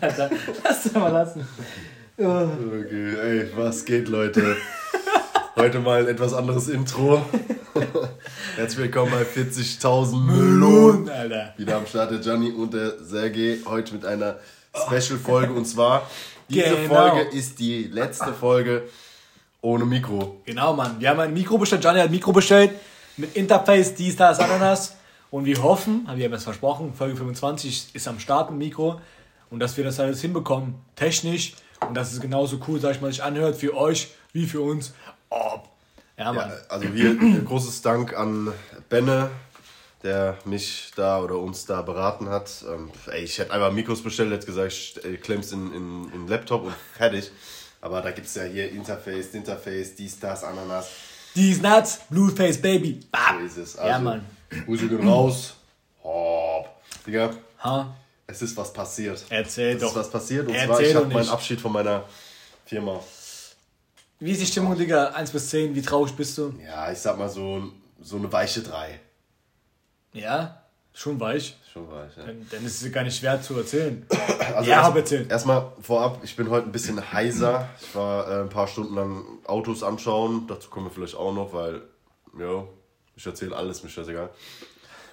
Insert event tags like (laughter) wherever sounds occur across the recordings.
lassen, Alter. Lass mal lassen. Okay, ey, was geht, Leute? Heute mal ein etwas anderes Intro. Herzlich willkommen bei 40.000 Melonen. Alter. Wieder am Start der Gianni und der Sergej. Heute mit einer Special-Folge. Und zwar, diese Genau. Folge ist die letzte Folge ohne Mikro. Genau, Mann. Wir haben ein Mikro bestellt. Gianni hat ein Mikro bestellt. Mit Interface, dies, das, Ananas. Und wir hoffen, haben wir haben es versprochen, Folge 25 ist am Start ein Mikro. Und dass wir das alles hinbekommen, technisch. Und dass es genauso cool, sag ich mal, sich anhört für euch wie für uns. Oh. Ja, Mann. Ja, also hier ein großes Dank an Benne, der mich da oder uns da beraten hat. Ähm, ey, ich hätte einfach Mikros bestellt, hätte gesagt, ich äh, in, in, in den Laptop und fertig. Aber da gibt es ja hier Interface, Interface, dies, das, Ananas. These nuts, Blueface Baby. Bam. So ist es. Ja, Also, Mann. Grüße gehen raus. Hopp. Digga, Ha? Es ist was passiert. Erzähl es doch. ist was passiert. Und Erzähl zwar, ich doch habe meinen nicht. Abschied von meiner Firma. Wie ist die Stimmung, Digga? 1 bis 10, wie traurig bist du? Ja, ich sag mal so, so eine weiche 3. Ja? Schon weich. Schon weich, ja. Dann, dann ist es gar nicht schwer zu erzählen. (clears throat) Also Ja, erst- aber erzähl. Erstmal vorab, ich bin heute ein bisschen heiser. Ich war äh, ein paar Stunden lang Autos anschauen. Dazu kommen wir vielleicht auch noch, weil, ja, ich erzähle alles, mir scheißegal.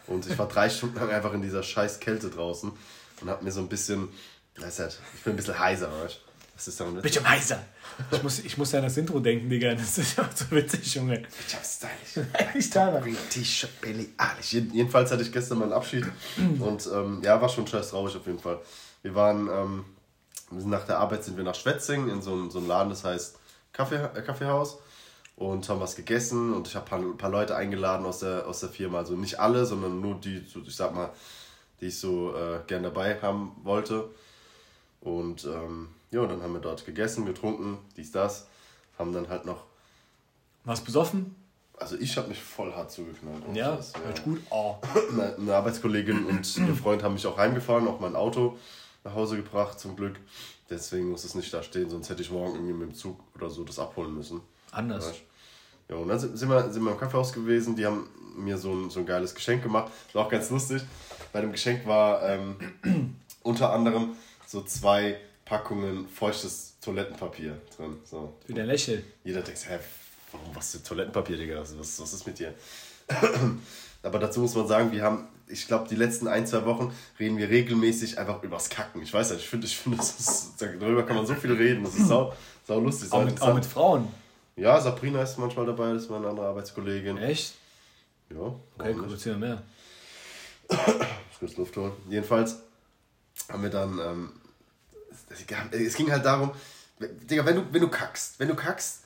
Und ich war drei (laughs) Stunden lang einfach in dieser scheiß Kälte draußen und hab mir so ein bisschen, das halt, ich bin ein bisschen heiser, weißt? Was ist daran? Bitte heiser. Ich muss, ich muss ja an das Intro denken, Digga. Das ist ja so witzig, Junge. Ich hab stylisch. (laughs) Ich da Eilish. Jeden- Jedenfalls hatte ich gestern meinen Abschied und ähm, ja, war schon scheiß traurig auf jeden Fall. Wir waren, ähm, wir sind nach der Arbeit sind wir nach Schwetzing in so, ein- so Laden, das heißt Kaffee, äh, Kaffeehaus und haben was gegessen und ich habe ein paar, paar Leute eingeladen aus der, aus der Firma, also nicht alle, sondern nur die, ich sag mal, die ich so äh, gern dabei haben wollte. Und ähm, ja, dann haben wir dort gegessen, getrunken, dies, das, haben dann halt noch, Was besoffen? also ich habe mich voll hart zugeknallt. Ja, Scheiß, hört gut. Oh. eine, eine Arbeitskollegin und (clears throat) ihr Freund haben mich auch heimgefahren, auch mein Auto nach Hause gebracht, zum Glück. Deswegen muss es nicht da stehen, sonst hätte ich morgen irgendwie mit dem Zug oder so das abholen müssen. Anders. Weißt? Ja, und dann sind sind wir, sind wir im Kaffeehaus gewesen, die haben mir so ein, so ein geiles Geschenk gemacht. Das war auch ganz lustig. Bei dem Geschenk war ähm, (clears throat) unter anderem so zwei Packungen feuchtes Toilettenpapier drin. So. Wieder lächeln. Jeder denkt, hä, warum was für Toilettenpapier, Digga? Was, was, was ist mit dir? (clears throat) Aber dazu muss man sagen, wir haben, ich glaube, die letzten ein, zwei Wochen reden wir regelmäßig einfach übers Kacken. Ich weiß nicht, ich finde, ich (laughs) das ist, darüber kann man so viel reden. Das ist sau, sau lustig. Auch mit, auch mit. Frauen. Ja, Sabrina ist manchmal dabei, das ist meine andere Arbeitskollegin. Echt? Ja, Okay, cool, erzähl mehr. (coughs) Muss Luft holen. Jedenfalls haben wir dann, ähm, es, ging halt darum, Digga, wenn du, wenn du kackst, wenn du kackst,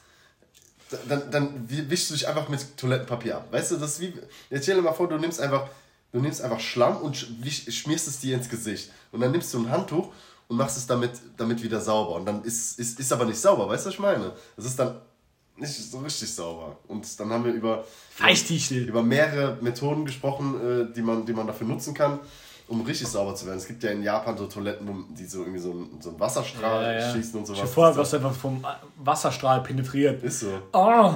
dann, dann wischst du dich einfach mit Toilettenpapier ab. Weißt du, das ist wie, jetzt stell dir mal vor, du nimmst einfach, du nimmst einfach Schlamm und schmierst es dir ins Gesicht. Und dann nimmst du ein Handtuch und machst es damit, damit wieder sauber. Und dann ist, ist, ist aber nicht sauber, weißt du, was ich meine? Das ist dann nicht so richtig sauber. Und dann haben wir über, Feichtichel. über mehrere Methoden gesprochen, äh, die, man, die man dafür nutzen kann, um richtig sauber zu werden. Es gibt ja in Japan so Toiletten, wo die so irgendwie so einen, so einen Wasserstrahl Ja, ja. schießen und sowas. dir vor, Das was einfach vom Wasserstrahl penetriert. ist so. Oh.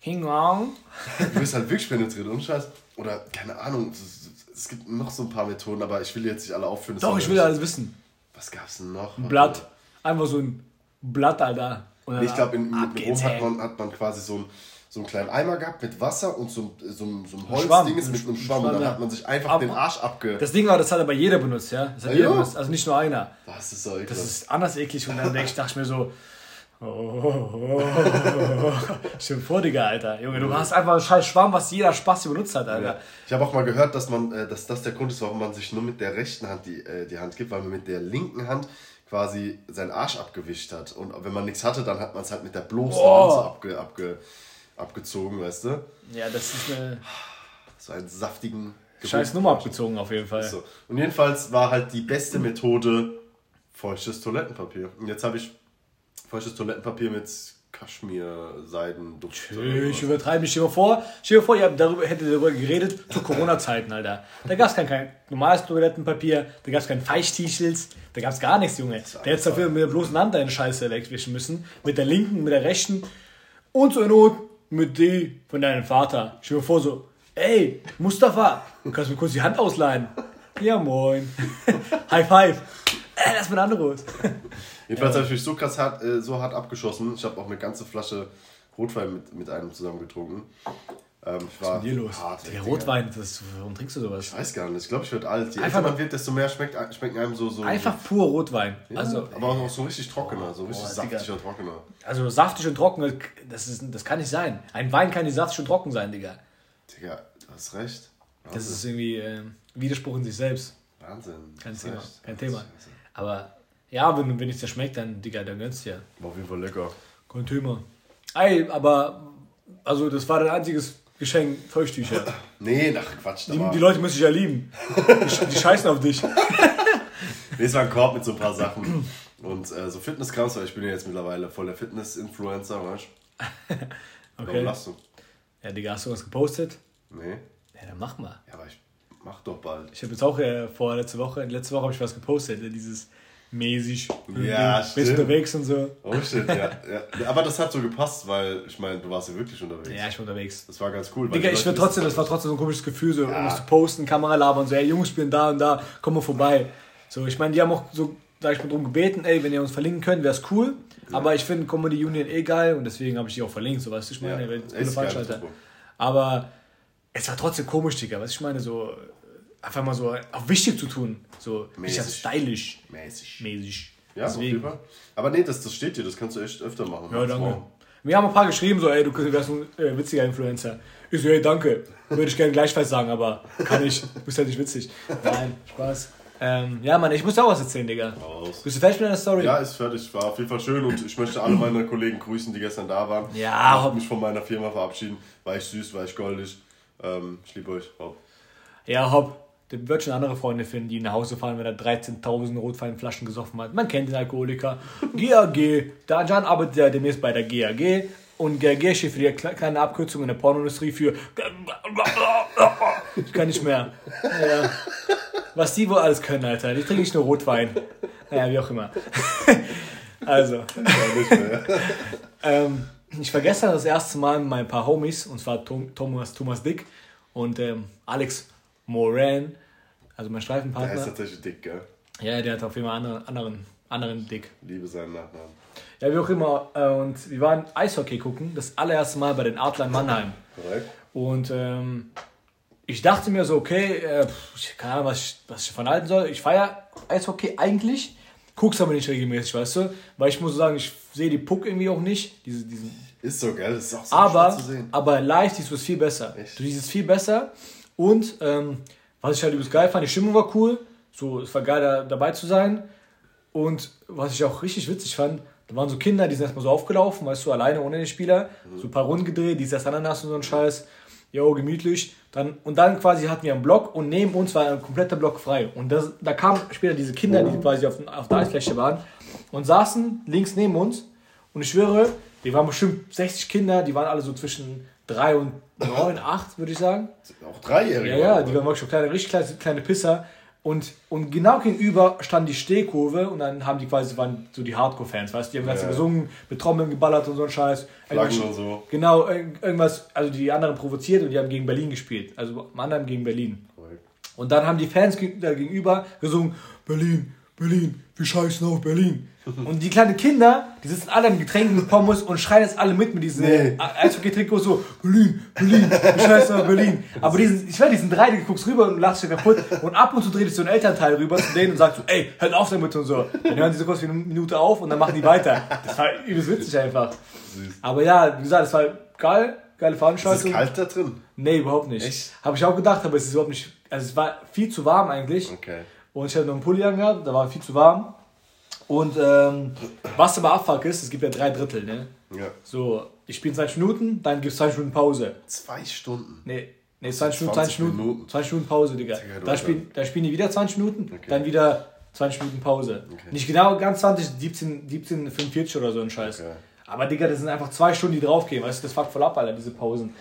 King Kong. Du bist halt wirklich penetriert und Scheiß. Oder keine Ahnung, es, gibt noch so ein paar Methoden, aber ich will jetzt nicht alle aufführen. Doch, ich ja will alles wissen. Was gab's denn noch? Ein Blatt. Einfach so ein Blatt, Alter. Nee, ich glaube, in, in Rom hat man, hat man quasi so, ein, so einen kleinen Eimer gehabt mit Wasser und so, ein- so, so ein Schwamm. Holzding mit einem Schwamm. Und dann hat man sich einfach Ab- den Arsch abge... Das Ding war, das hat aber jeder benutzt, ja? Das hat Ja, jeder ja. benutzt, also nicht nur einer. Was ist so Das ekelhaft. ist anders eklig und dann ich, dachte ich mir so, Oh, oh, oh. Stimmt vor, Digga, Alter. Junge, du hast einfach einen scheiß Schwamm, was jeder Spaß benutzt hat, Alter. Ja. Ich habe auch mal gehört, dass man, äh, dass das der Grund ist, warum man sich nur mit der rechten Hand die, äh, die Hand gibt, weil man mit der linken Hand quasi seinen Arsch abgewischt hat. Und wenn man nichts hatte, dann hat man es halt mit der bloßen. Hand so abge, abge, abgezogen, weißt du? Ja, das ist eine So einen saftigen. scheiß Nummer abgezogen auf jeden Fall. So. Und jedenfalls war halt die beste Methode feuchtes Toilettenpapier. Und jetzt habe ich feuchtes Toilettenpapier mit Kaschmir-Seiden-Duft. Ich übertreibe mich. Stell dir mal vor, stell dir vor, ihr habt darüber, hättet darüber geredet zu Corona-Zeiten, Alter. Da gab es kein, kein normales Toilettenpapier, da gab es kein Feichtischels, da gab es gar nichts, Junge. Der hätte dafür mit der bloßen Hand deine Scheiße wegwischen müssen. Mit der linken, mit der rechten und zur Not mit die von deinem Vater. Stell dir mal vor, so, ey, Mustafa, du kannst mir kurz die Hand ausleihen. Ja, moin. (laughs) High five. Äh, lass mir ein anderes. Jedenfalls habe ich mich so krass hart, äh, so hart abgeschossen. Ich habe auch eine ganze Flasche Rotwein mit, mit einem zusammen getrunken. Ähm, ich war Was ist mit dir los? hart. Der. Rotwein, das, warum trinkst du sowas? Ich weiß gar nicht. Ich glaube, ich werde alt. Je älter man wird, desto mehr schmeckt, schmecken einem so. so Einfach pur Rotwein. Ja, Also, aber auch so richtig trockener, so richtig Boah, saftig Digga. und trockener. Also saftig und trocken, das, ist, das kann nicht sein. Ein Wein kann nicht saftig und trocken sein, Digga. Digga, du hast recht. Das Wahnsinn. ist irgendwie äh, Widerspruch in sich selbst. Wahnsinn. Kein Thema. recht. Kein Thema. Aber ja, wenn, wenn es dir schmeckt, dann, Digga, dann gönnst du ja. War auf jeden Fall lecker. Kein Thema. Ey, aber, also das war dein einziges Geschenk, Feuchttücher. (laughs) Nee, nach Quatsch. Da Die, die Leute müssen dich ja lieben. Die, die (laughs) scheißen auf dich. (laughs) nee, es war ein Korb mit so ein paar Sachen. Und äh, so Fitnesskrams, weil ich bin ja jetzt mittlerweile voll der Fitness-Influencer, weißt du? Warum Okay. lachst du? Ja, Digga, hast du was gepostet? Nee. Ja, dann mach mal. Ja, aber ich mach doch bald. Ich habe jetzt auch äh, vor letzte Woche, letzte Woche habe ich was gepostet, äh, dieses mäßig. Ja, bist stimmt. unterwegs und so. Oh shit, ja, ja. Aber das hat so gepasst, weil ich meine, du warst ja wirklich unterwegs. Ja, ich bin unterwegs. Das war ganz cool. Digga, ich will trotzdem, das war trotzdem so ein komisches Gefühl, so Ja. zu posten, Kamera labern, so, ey Jungs, ich bin da und da, komm mal vorbei. So, ich meine, die haben auch so, sag ich mal, drum gebeten, ey, wenn ihr uns verlinken könnt, wäre es cool. Aber ich finde Comedy Union eh geil und deswegen habe ich die auch verlinkt, so weißt du, ich meine, Ja, coole Veranstalter. Aber es war trotzdem komisch, Digga, was ich meine, so einfach mal so auf wichtig zu tun, so nicht Mäßig. stylisch Mäßig. mäßig. Ja, auf jeden deswegen. Fall. Aber nee, das, das steht dir, das kannst du echt öfter machen. Ja, danke. Frau. Wir haben ein paar geschrieben, so, ey, du wärst ein äh, witziger Influencer. Ich so, hey, danke. Würde ich gerne gleichfalls sagen, aber kann ich. Du bist halt nicht witzig. Nein, Spaß. Ähm, ja, Mann, ich muss dir auch was erzählen, Digga. Raus. Bist du fertig mit deiner Story? Ja, ist fertig. War auf jeden Fall schön und ich möchte alle meine Kollegen grüßen, die gestern da waren. Ja, Ich hopp. mich von meiner Firma verabschieden. War ich süß, war ich goldig. Ähm, ich liebe euch. Hopp. Ja, hopp. Der wird schon andere Freunde finden, die nach Hause fahren, wenn er 13.000 Rotweinflaschen gesoffen hat. Man kennt den Alkoholiker. (laughs) GAG. Anscheinend arbeitet er demnächst bei der GAG. Und GAG steht für die kle- kleine Abkürzung in der Pornoindustrie für. Ich kann nicht mehr. Ja. Was die wohl alles können, Alter. Die trinken nicht nur Rotwein. Naja, wie auch immer. (laughs) Also, Ja, ähm, ich war gestern das erste Mal mit meinen paar Homies, und zwar Tom, Thomas, Thomas Dick und ähm, Alex Moran, also mein Der Streifenpartner. ist tatsächlich dick, gell? Ja, der hat auf jeden Fall anderen, anderen, anderen Dick. Liebe seinen Nachnamen. Ja, wie auch immer. Äh, und wir waren Eishockey gucken, das allererste Mal bei den Adlern Mannheim. Korrekt? Und ähm, ich dachte mir so, okay, äh, keine Ahnung, was ich, was ich davon halten soll. Ich feiere Eishockey eigentlich, guck's aber nicht regelmäßig, weißt du? Weil ich muss sagen, ich sehe die Puck irgendwie auch nicht. Diese, diesen, Ist so, gell? Das ist auch so aber, zu sehen. aber live siehst du es viel besser. Echt? Du siehst es viel besser. Und ähm, was ich halt übelst geil fand, die Stimmung war cool. So, es war geil, da, dabei zu sein. Und was ich auch richtig witzig fand, da waren so Kinder, die sind erstmal so aufgelaufen, weißt du, alleine ohne den Spieler. So ein paar Runden gedreht, die ist das Ananas und so ein Scheiß. Jo, gemütlich. Dann, und dann quasi hatten wir einen Block und neben uns war ein kompletter Block frei. Und das, da kamen später diese Kinder, die quasi auf, auf der Eisfläche waren und saßen links neben uns. Und ich schwöre, die waren bestimmt 60 Kinder, die waren alle so zwischen 3 und 9, 8, würde ich sagen. Auch Dreijährige. Ja, ja, die waren wirklich schon kleine, richtig kleine, kleine Pisser. Und, und genau gegenüber stand die Stehkurve und dann haben die quasi, waren so die Hardcore-Fans, weißt du, die haben ganz Ja. gesungen, mit Trommeln geballert und so ein Scheiß. Flaggen und so. Genau, irg- irgendwas, also die anderen provoziert und die haben gegen Berlin gespielt. Also Mannheim gegen Berlin. Korrekt. Und dann haben die Fans gegenüber gesungen, Berlin, Berlin, wir scheißen auf Berlin. (laughs) Und die kleinen Kinder, die sitzen alle im Getränken mit Pommes und schreien jetzt alle mit mit diesen nee. Eishockey-Trikots so, Berlin, Berlin, wir scheißen auf Berlin. Aber diesen, ich werde diesen drei, du guckst rüber und lachst dich kaputt und ab und zu dreht sich so ein Elternteil rüber zu denen und sagt so, ey, hört auf damit und so. Dann hören sie so kurz wie eine Minute auf und dann machen die weiter. Das war übelst witzig einfach. Süß. Aber ja, wie gesagt, es war geil, geile Veranstaltung. Ist es kalt da drin? Nee, überhaupt nicht. Echt? Habe ich auch gedacht, aber es ist überhaupt nicht, also es war viel zu warm eigentlich. Okay. Und ich hatte noch einen Pulli angehabt, da war viel zu warm. Und ähm, was aber Abfuck ist, es gibt ja drei Drittel, ne? Ja. So, ich spiele 20 Minuten, dann gibt es 20 Minuten Pause. Zwei Stunden? Nee, nee 20, Minuten, 20 Minuten, Minuten. 20 Minuten Pause, Digga. Da spielen, da spielen die wieder 20 Minuten, okay. dann wieder 20 Minuten Pause. Okay. Nicht genau ganz 20, 17, 17, 45 oder so ein Scheiß. Okay. Aber Digga, das sind einfach zwei Stunden, die draufgehen, weißt du, das fuckt voll ab, Alter, diese Pausen.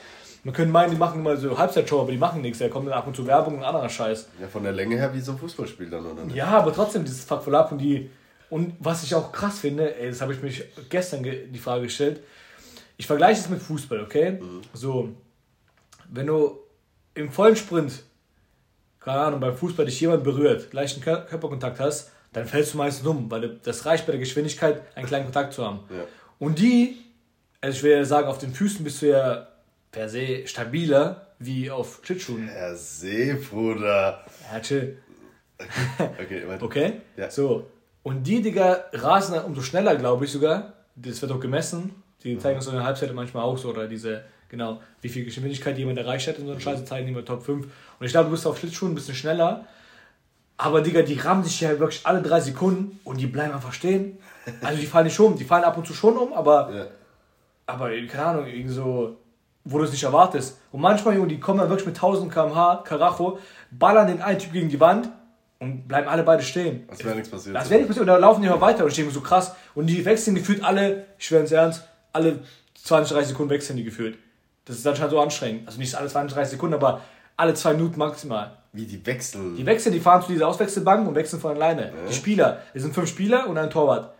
Man könnte meinen, die machen immer so Halbzeitshow, aber die machen nichts. Da kommt dann ab und zu Werbung und anderer Scheiß. Ja, von der Länge her wie so ein Fußballspiel dann, oder? Nicht? Ja, aber trotzdem, dieses fuck voll ab und die. Und was ich auch krass finde, ey, das habe ich mich gestern die Frage gestellt. Ich vergleiche es mit Fußball, okay? Mhm. So, wenn du im vollen Sprint, keine Ahnung, beim Fußball dich jemand berührt, gleichen Körperkontakt hast, dann fällst du meistens um, weil das reicht bei der Geschwindigkeit, einen kleinen Kontakt zu haben. Ja. Und die, also ich will ja sagen, auf den Füßen bist du ja per se stabiler wie auf Schlittschuhen. Per se, Bruder. Ja, chill. Okay, okay, weiter. okay? Ja. So. Und die, Digga, rasen dann umso schneller, glaube ich sogar. Das wird auch gemessen. Die zeigen uns so eine Halbzeit manchmal auch so, oder diese, genau, wie viel Geschwindigkeit jemand erreicht hat in so einer mhm. Scheiße, zeigen die immer Top 5. Und ich glaube, du bist auf Schlittschuhen ein bisschen schneller. Aber, Digga, die rammen sich ja wirklich alle drei Sekunden und die bleiben einfach stehen. Also, die fallen nicht um. Die fallen ab und zu schon um, aber, ja. aber keine Ahnung, irgendwie so wo du es nicht erwartest. Und manchmal, Junge, die kommen dann wirklich mit 1000 km/h, Karacho, ballern den einen Typ gegen die Wand und bleiben alle beide stehen. Das wäre nichts passiert. Das wäre nichts passiert. Und dann laufen die immer weiter und stehen so krass. Und die wechseln gefühlt alle, ich schwöre ins Ernst, alle 20, 30 Sekunden wechseln die gefühlt. Das ist anscheinend so anstrengend. Also nicht alle 20, 30 Sekunden, aber alle zwei Minuten maximal. Wie die wechseln? Die wechseln, die fahren zu dieser Auswechselbank und wechseln von alleine. Ja. Die Spieler, es sind fünf Spieler und ein Torwart.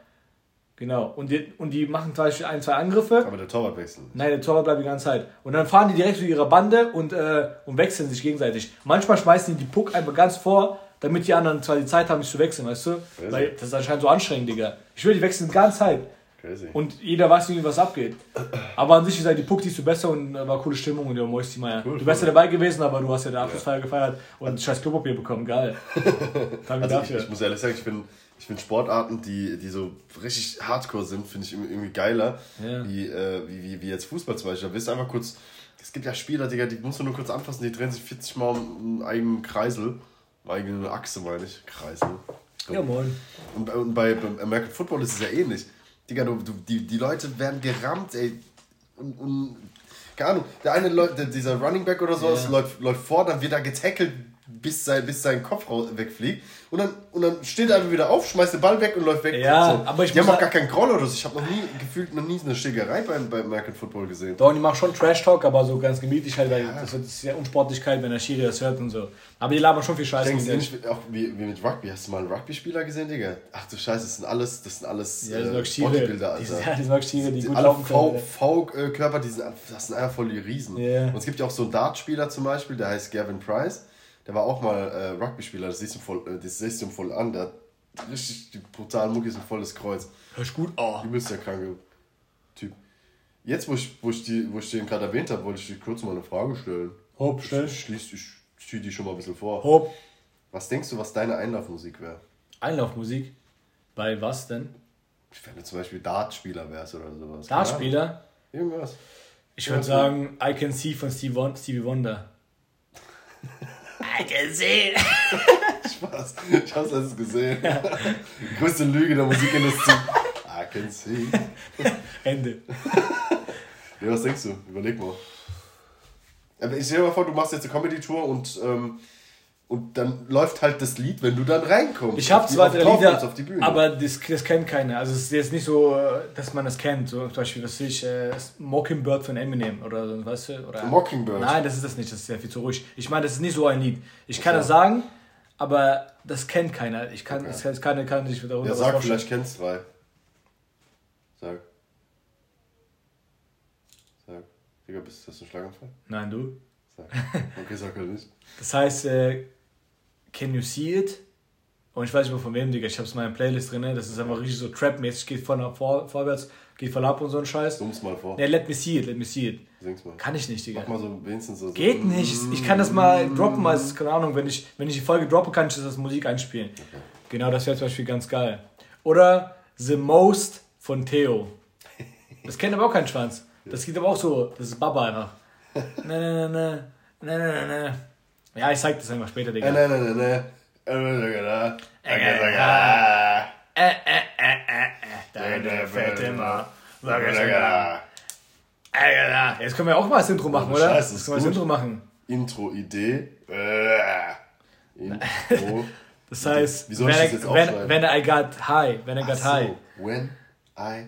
Genau. Und die, und die machen zum Beispiel ein, zwei Angriffe. Aber der Torwart wechselt. Nein, der Torwart bleibt die ganze Zeit. Und dann fahren die direkt zu ihrer Bande und, äh, und wechseln sich gegenseitig. Manchmal schmeißen die die Puck einfach ganz vor, damit die anderen zwar die Zeit haben, nicht zu wechseln, weißt du? Crazy. Weil das ist anscheinend so anstrengend, Digga. Ich will, die wechseln die ganze Zeit. Crazy. Und jeder weiß irgendwie, was abgeht. Aber an sich ist halt die Puck, die du besser und äh, war coole Stimmung und der Moisty Meier. Cool, du wärst ja dabei gewesen, aber du hast ja der Abschlussfeier ja. gefeiert und (laughs) scheiß Klopapier bekommen. Geil. (laughs) Danke also dafür. Ich, ich muss ehrlich sagen, ich bin ich finde Sportarten, die, die so richtig hardcore sind, finde ich irgendwie geiler, ja. wie, äh, wie, wie, wie jetzt Fußball zum Beispiel. Da bist du einfach kurz, es gibt ja Spieler, Digga, die musst du nur kurz anfassen, die drehen sich 40 Mal um einen eigenen Kreisel, eine eigene Achse meine ich, Kreisel. Ja, moin. Und, und bei, beim American Football ist es ja ähnlich. Digga, du, du, die, die Leute werden gerammt, ey. Und, und keine Ahnung, der eine Leute, dieser Running Back oder so, yeah. läuft, läuft vor, dann wird er getackelt, bis sein, bis sein Kopf wegfliegt. Und dann, und dann steht er einfach wieder auf, schmeißt den Ball weg und läuft weg. Ja, so. aber ich Die haben auch gar keinen Groll oder so. Ich habe noch nie gefühlt noch nie eine Schlägerei beim, beim American Football gesehen. Doch, die machen schon Trash-Talk, aber so ganz gemütlich halt, weil ja. das ist ja Unsportlichkeit, wenn der Schiri das hört und so. Aber die labern schon viel Scheiße. Denkst nicht, auch wie, wie mit Rugby? Hast du mal einen Rugby-Spieler gesehen, Digga? Ach du Scheiße, das sind alles, das sind alles ja, äh, Bodybuilder, Alter. Die, ja, die sind Stiere, die, die gut alle V-Körper, die sind, das sind einfach voll die Riesen. Yeah. Und es gibt ja auch so einen Dart-Spieler zum Beispiel, der heißt Gavin Price der war auch mal äh, Rugby-Spieler, das siehst du voll, äh, das siehst du voll an, der hat richtig die brutalen Muckis ein volles Kreuz. Hörst gut? Oh. Du bist der kranke Typ. Jetzt, wo ich, wo ich, die, wo ich den gerade erwähnt habe, wollte ich dir kurz mal eine Frage stellen. Hopp, schnell. Ich, schließ, ich ziehe die schon mal ein bisschen vor. Hopp. Was denkst du, was deine Einlaufmusik wäre? Einlaufmusik? Bei was denn? Wenn du zum Beispiel Dartspieler wärst oder sowas. Dartspieler? Irgendwas. Ich würde sagen, I Can See von Stevie Wonder. I can see. Spaß. Ich hab's alles gesehen. Ja. Die größte Lüge der Musikindustrie. I can see. Ende. Ja, was denkst du? Überleg mal. Aber ich stell dir mal vor, du machst jetzt eine Comedy-Tour und, ähm, und dann läuft halt das Lied, wenn du dann reinkommst. Ich habe zwei, drei Lieder, aber das, das kennt keiner. Also es ist jetzt nicht so, dass man das kennt. So zum Beispiel, was ich, äh, Mockingbird von Eminem oder so, weißt du? Oder, Mockingbird? Nein, das ist das nicht, das ist ja viel zu ruhig. Ich meine, das ist nicht so ein Lied. Ich kann okay. das sagen, aber das kennt keiner. Ich kann, okay. das kann, kann nicht darüber Ja, sag, vielleicht kennst drei. Sag. Sag. Digga, bist du das ein Schlaganfall? Nein, du? Sag. Okay, sag halt nicht. Das heißt, äh, Can you see it? Und ich weiß nicht mehr von wem, Digga. Ich hab's in meiner Playlist drin. Ne? Das ist einfach richtig so Trap-mäßig. Geht nach vor, vorwärts, geht voll ab und so ein Scheiß. Summ's mal vor. Ne, let me see it, let me see it. Sing's mal. Kann ich nicht, Digga. Mach mal so wenigstens so. Geht nicht. Ich kann das mal droppen, also keine Ahnung, wenn ich, wenn ich die Folge droppe, kann ich das als Musik einspielen. Genau, das wäre zum Beispiel ganz geil. Oder The Most von Theo. Das kennt aber auch kein Schwanz. Das geht aber auch so, das ist Baba einfach. Ne, ne, ne, ne, ne, ne, ne. Ja, ich zeig das einfach später, Digga. Äh, ne, ne, ne. Äh. Äh, äh, deine fette Ma. Jetzt können wir auch mal das Intro machen, oder? Scheiße, Jetzt ist können wir das. Intro machen. Intro-Idee. Äh. (laughs) Intro. Das heißt, Wie soll ich when, das jetzt aufschreiben? when I got high, when I got high. So, when I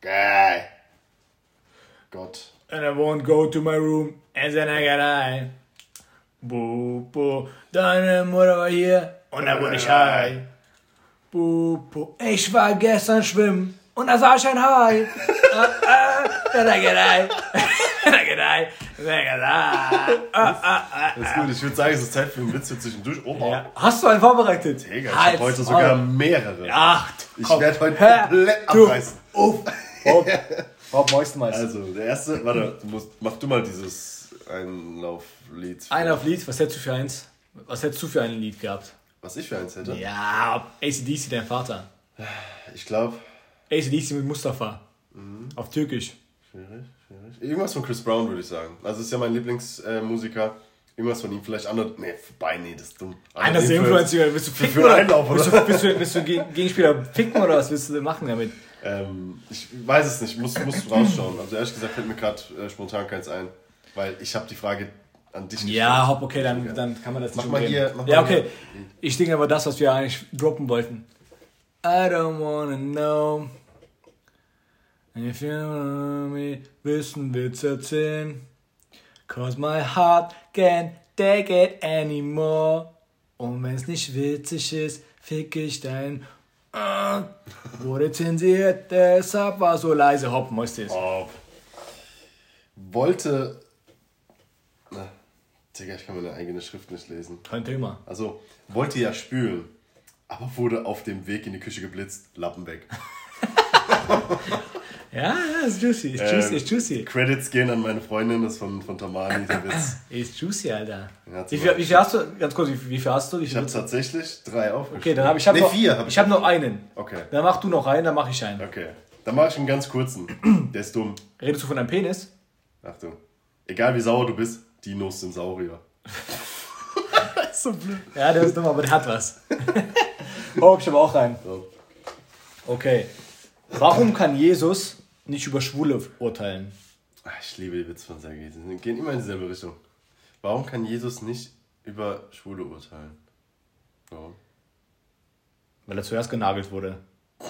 guy. Gott. And I won't go to my room, and then I got high. Buh, buh, deine Mutter war hier, und da wurde ich high. Buh, buh, ich war gestern schwimmen, und da sah ich ein Hai. (laughs) ah, ah, then I get high. Then I get high. Then I get high. Ah, ah, ah. Das ist gut. Ich würde sagen, es ist Zeit für einen Witz für zwischendurch. Oh, Ja. Hast du einen vorbereitet? Digga, ich habe heute sogar mehrere. Ach, Ich komm. werd heute komplett abreißen. Auf. (laughs) Bob, Bob Moistenmeister. Also, der erste, warte, du musst, mach du mal dieses Einlauflied. Ein auf Lied, was hättest du für eins? Was hättest du für ein Lied gehabt? Was ich für eins hätte? Ja, ACDC, dein Vater. Ich glaube, ACDC mit Mustafa. Mhm. Auf Türkisch. schwierig, schwierig. Irgendwas von Chris Brown würde ich sagen. Also, ist ja mein Lieblingsmusiker. Irgendwas von ihm, vielleicht andere. Nee, vorbei, nee, das ist dumm. Einer ist der Influencer. Willst du für- ficken für oder? Einlauf, oder? Willst du, willst du, willst du Geg- Gegenspieler ficken oder was willst du denn machen damit? Ähm, ich weiß es nicht, muss, muss rausschauen. Also ehrlich gesagt fällt mir gerade äh, spontan keins ein. Weil ich habe die Frage an dich gestellt. Ja, hopp, okay, dann, dann kann man das Mach nicht mal umgehen. hier- mach Ja, mal okay. hier. Ich denke aber das, was wir eigentlich droppen wollten. I don't wanna know if you want me wissen willst erzählen. Cause my heart can't take it anymore. Und wenn's nicht witzig ist, fick ich dein wurde zensiert, deshalb war so leise. Hopp, musst es. Oh. Wollte. Digga, ich kann meine eigene Schrift nicht lesen. Kein Thema. Also, wollte ja spülen, aber wurde auf dem Weg in die Küche geblitzt, Lappen weg. (laughs) Ja, ist juicy, ist juicy, Ähm, ist juicy. Credits gehen an meine Freundin, das ist von, von Tamani, der (coughs) Witz. Ist juicy, Alter. Ja, Wie viel, wie viel hast du? Ganz kurz, wie, wie viel hast du? Ich habe tatsächlich drei aufgeschrieben. Okay, dann habe ich hab nee, noch, vier hab ich habe noch einen. Okay, Dann mach du noch einen, dann mache ich einen. okay. Dann mache ich einen ganz kurzen. (coughs) Der ist dumm. Redest du von deinem Penis? Achtung. Egal wie sauer du bist, Dinos sind Saurier. (laughs) so blöd. Ja, der ist dumm, aber der hat was. (laughs) oh, ich habe auch einen. So. Okay. Warum kann Jesus nicht über Schwule urteilen? Ah, Ich liebe die Witze von Sergei. Die gehen immer in dieselbe Richtung. Warum kann Jesus nicht über Schwule urteilen? Warum? Weil er zuerst genagelt wurde. (laughs)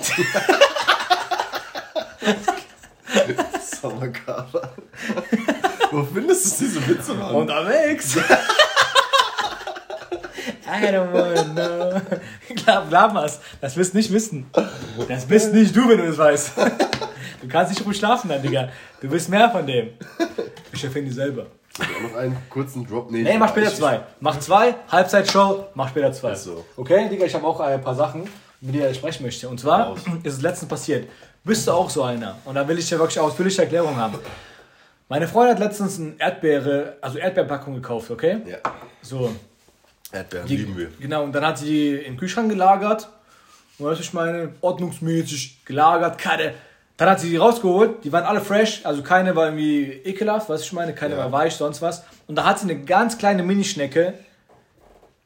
Sommerkater. Wo findest du diese Witze, Mann? Unterwegs! I don't wanna know. (laughs) Glaub, glaub mal's. Das wirst nicht wissen. Das bist nicht du, wenn du es weißt. (laughs) Du kannst nicht ruhig schlafen dann, Digga. Du willst mehr von dem. Ich erfinde die selber. Auch noch einen kurzen Drop? Nee, mach später ich- zwei. Mach zwei, Halbzeitshow, mach später zwei. Ist so. Okay, Digga, ich habe auch ein paar Sachen, mit denen ich sprechen möchte. Und zwar ist es letztens passiert. Bist du auch so einer? Und da will ich ja wirklich ausführliche Erklärung haben. Meine Freundin hat letztens eine Erdbeere, also Erdbeerpackung gekauft, okay? Ja. So. Erdbeeren Die, lieben wir. Genau, und dann hat sie die im Kühlschrank gelagert. Und weißt du, ich meine, ordnungsmäßig gelagert, keine. Dann hat sie die rausgeholt, die waren alle fresh, also keine war irgendwie ekelhaft, weißt du, ich meine, keine Ja. war weich, sonst was. Und da hat sie eine ganz kleine Minischnecke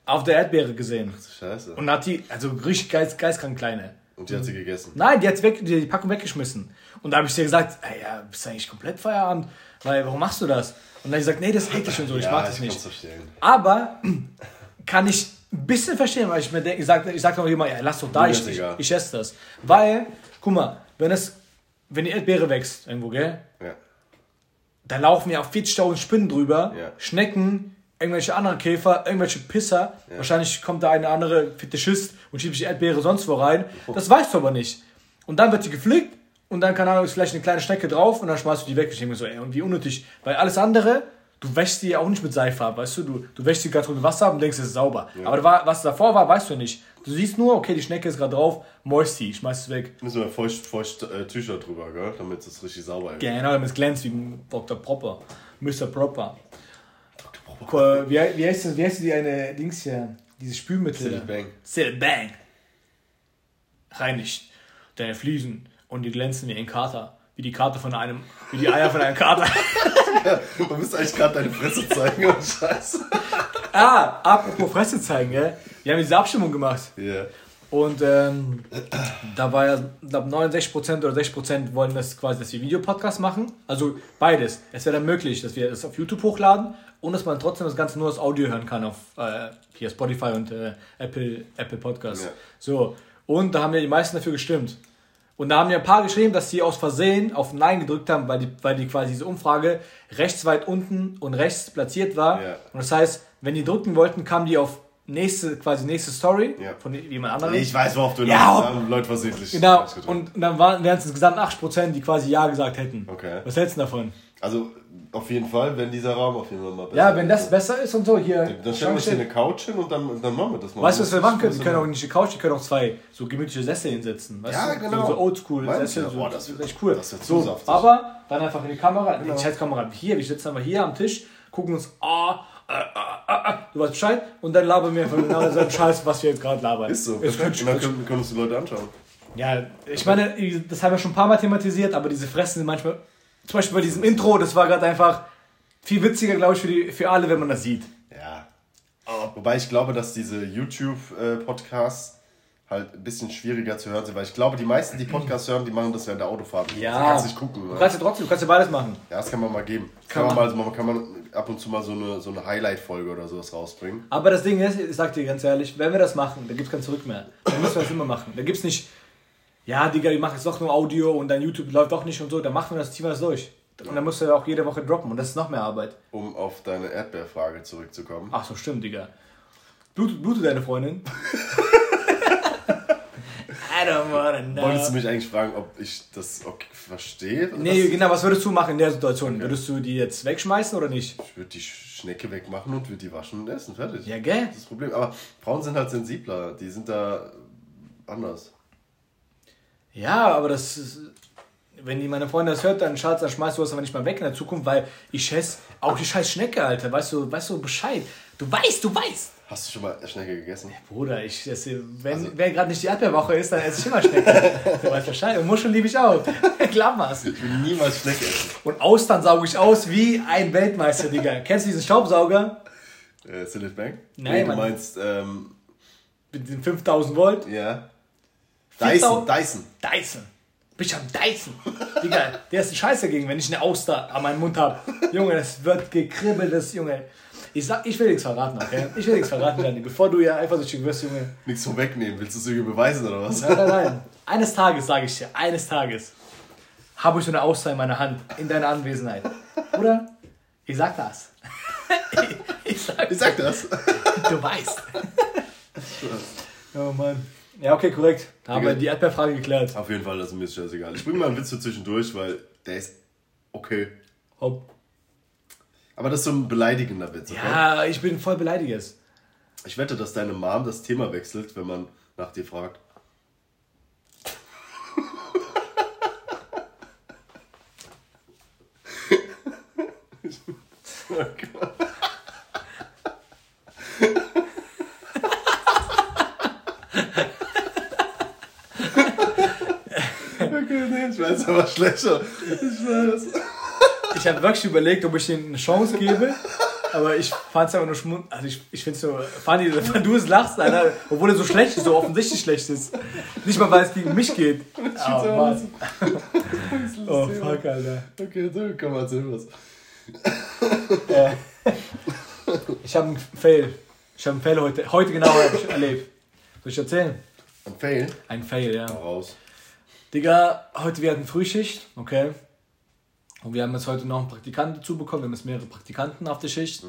auf der Erdbeere gesehen. Scheiße. Und hat die, also richtig geist, geistkrank kleine. Und die hat sie gegessen. Nein, die hat weg, die, die Packung weggeschmissen. Und da habe ich dir gesagt, ey, ja, bist du eigentlich komplett Feierabend? Weil, warum machst du das? Und dann hat sie gesagt, nee, das ist eklig und so, ich ja, mag das ich nicht. Aber (clears throat) kann ich ein bisschen verstehen, weil ich mir denke, ich sage ich sag doch immer, ja, lass doch da, ich, ich, ich esse das. Weil, guck mal, wenn es, wenn die Erdbeere wächst irgendwo, gell, Ja. da laufen ja auf 40.000 Spinnen drüber, Ja. Schnecken, irgendwelche anderen Käfer, irgendwelche Pisser. Wahrscheinlich kommt da eine andere Fetischist und schiebt sich die Erdbeere sonst wo rein. Das weißt du aber nicht. Und dann wird sie gepflegt und dann, keine Ahnung, ist vielleicht eine kleine Schnecke drauf und dann schmeißt du die weg. Ich denke mir so, ey, und wie unnötig. Weil alles andere, du wäschst die auch nicht mit Seife ab, weißt du? Du, du wäschst die gerade mit Wasser ab und denkst, es ist sauber. Aber war, was davor war, weißt du nicht. Du siehst nur, okay, die Schnecke ist gerade drauf, moisty, schmeiß es weg. Müssen wir feucht, feucht äh, Tücher drüber, gell? damit es richtig sauber ist. Genau, damit es glänzt wie ein Dr. Proper. Mr. Proper. Ko- Wie, wie, heißt das, wie heißt die eine Dings hier? Dieses Spülmittel. Silly Bang. Silly Bang. Reinigt deine Fliesen und die glänzen wie ein Kater. Wie die Karte von einem, wie die Eier von einem Kater. (laughs) Du musst eigentlich gerade deine Fresse zeigen und Scheiße. ah, apropos Fresse zeigen, gell? Wir haben diese Abstimmung gemacht. Ja. Und ähm, da war ja, ich glaube 69% oder 60% wollen das quasi, dass wir Videopodcast machen. Also beides. Es wäre dann möglich, dass wir das auf YouTube hochladen und dass man trotzdem das Ganze nur als Audio hören kann auf äh, hier Spotify und äh, Apple, Apple Podcasts. Ja. So. Und da haben ja die meisten dafür gestimmt. Und da haben ja ein paar geschrieben, dass sie aus Versehen auf Nein gedrückt haben, weil die, weil die quasi diese Umfrage rechts weit unten und rechts platziert war. Ja. Und das heißt, wenn die drücken wollten, kamen die auf nächste, quasi nächste Story Ja. von jemand anderem. Ich weiß, worauf du Ja, haben Leute versehentlich. Genau, und dann waren, wären es insgesamt 8%, die quasi Ja gesagt hätten. Okay. Was hältst du davon? Also, auf jeden Fall, wenn dieser Raum auf jeden Fall mal besser Ja, wenn das ist. besser ist und so, hier. Dann stellen wir uns hier eine Couch hin und dann, dann machen wir das mal. Weißt du, was wir machen können? Ist können auch nicht die Couch, die können auch zwei so gemütliche Sessel hinsetzen. Weißt Ja, du? genau. So, so oldschool Sessel, ja. so, Boah, das ist wird- echt cool. das wird so, saftig. aber dann einfach in die Kamera, genau. die Kamera hier, wir sitzen einfach hier am Tisch, gucken uns, ah, ah, ah, ah, ah, du weißt Bescheid, und dann labern wir einfach genau so Scheiß, was wir jetzt gerade labern. Ist so. Ist Und dann können, können uns die Leute anschauen. Ja, ich meine, das haben wir schon ein paar Mal thematisiert, aber diese Fressen sind manchmal, zum Beispiel bei diesem Intro, das war gerade einfach viel witziger, glaube ich, für, die, für alle, wenn man das sieht. Ja. Wobei ich glaube, dass diese YouTube-Podcasts halt ein bisschen schwieriger zu hören sind, weil ich glaube, die meisten, die Podcasts hören, die machen das während der Autofahrt. Ja. Du kannst nicht gucken. Du Ne? kannst ja trotzdem, du kannst ja beides machen. Ja, das kann man mal geben. Kann Kann, man, mal, man kann man ab und zu mal so eine, so eine Highlight-Folge oder sowas rausbringen. Aber das Ding ist, ich sag dir ganz ehrlich, wenn wir das machen, dann gibt's kein Zurück mehr. Dann müssen wir das immer machen. Da gibt's nicht, ja, Digga, die machen jetzt doch nur Audio und dein YouTube läuft doch nicht und so, dann machen wir das, wir das durch. Und dann musst du ja auch jede Woche droppen und das ist noch mehr Arbeit. Um auf deine Erdbeerfrage zurückzukommen. Ach so, stimmt, Digga. Blutet, blutet deine Freundin? (laughs) I don't wanna know. Wolltest du mich eigentlich fragen, ob ich das okay verstehe? Nee, Das- genau, was würdest du machen in der Situation? Würdest du die jetzt wegschmeißen oder nicht? Ich würde die Schnecke wegmachen und würde die waschen und essen. Fertig. Ja, gell? Das ist das Problem. Aber Frauen sind halt sensibler. Die sind da anders. Ja, aber das ist, wenn die meine Freundin das hört, dann Schatz, dann schmeißt du das aber nicht mal weg in der Zukunft, weil ich schätze auch die scheiß Schnecke, Alter. Weißt du, weißt du Bescheid? Du weißt, du weißt. Hast du schon mal Schnecke gegessen? Bruder, ich esse, wenn, Also- wenn gerade nicht die Erdbeerwoche ist, dann esse ich immer Schnecke. (laughs) du weißt Bescheid. Und Muscheln liebe ich auch. (laughs) Klammers. Ich will niemals Schnecke essen. Und Austern sauge ich aus wie ein Weltmeister, Digga. Kennst du diesen Staubsauger? Äh, Silent Bank? Nein, nee, du meinst, ähm, Mit den 5000 Volt? ja. 4000 Dyson, Dyson. Dyson. Bist am Dyson. Digga, der ist ein Scheiß dagegen, wenn ich eine Auster an meinem Mund habe. Junge, das wird gekribbelt, das Junge. Ich sag, ich will nichts verraten, okay? Ich will nichts verraten, Dani. Bevor du ja eifersüchtig wirst, Junge. Nichts vorwegnehmen. Willst du es irgendwie beweisen oder was? Nein, nein, nein. Eines Tages, sage ich dir, eines Tages habe ich so eine Auster in meiner Hand, in deiner Anwesenheit. Oder? Ich sag das. ich (laughs) sag, Ich sag das. du weißt. oh Mann. Ja, okay, korrekt. Da haben wir die Erdbeerfrage geklärt. Auf jeden Fall, das ist mir scheißegal. Ich bringe mal einen Witz für zwischendurch, weil der ist okay. Hopp. Aber das ist so ein beleidigender Witz, okay? Ja, ich bin voll beleidigt. Ich wette, dass deine Mom das Thema wechselt, wenn man nach dir fragt. (laughs) (laughs) okay, ich weiß aber schlechter. Ich weiß. Ich habe wirklich überlegt, ob ich ihnen eine Chance gebe. Aber ich fand es einfach nur schmund. Also ich, ich finde so funny, wenn du es lachst, Alter, obwohl er so schlecht ist, so offensichtlich schlecht ist. Nicht mal, weil es gegen mich geht. (laughs) Oh, Mann. oh fuck, Alter. Okay, so, komm erzähl was. Äh, ich habe einen Fail. Ich habe einen Fail heute. Heute genau habe ich erlebt. Soll ich erzählen? Ein Fail? Ein Fail, ja. Raus. Digga, heute wir hatten Frühschicht, okay. Und wir haben jetzt heute noch einen Praktikanten dazu bekommen. Wir haben jetzt mehrere Praktikanten auf der Schicht.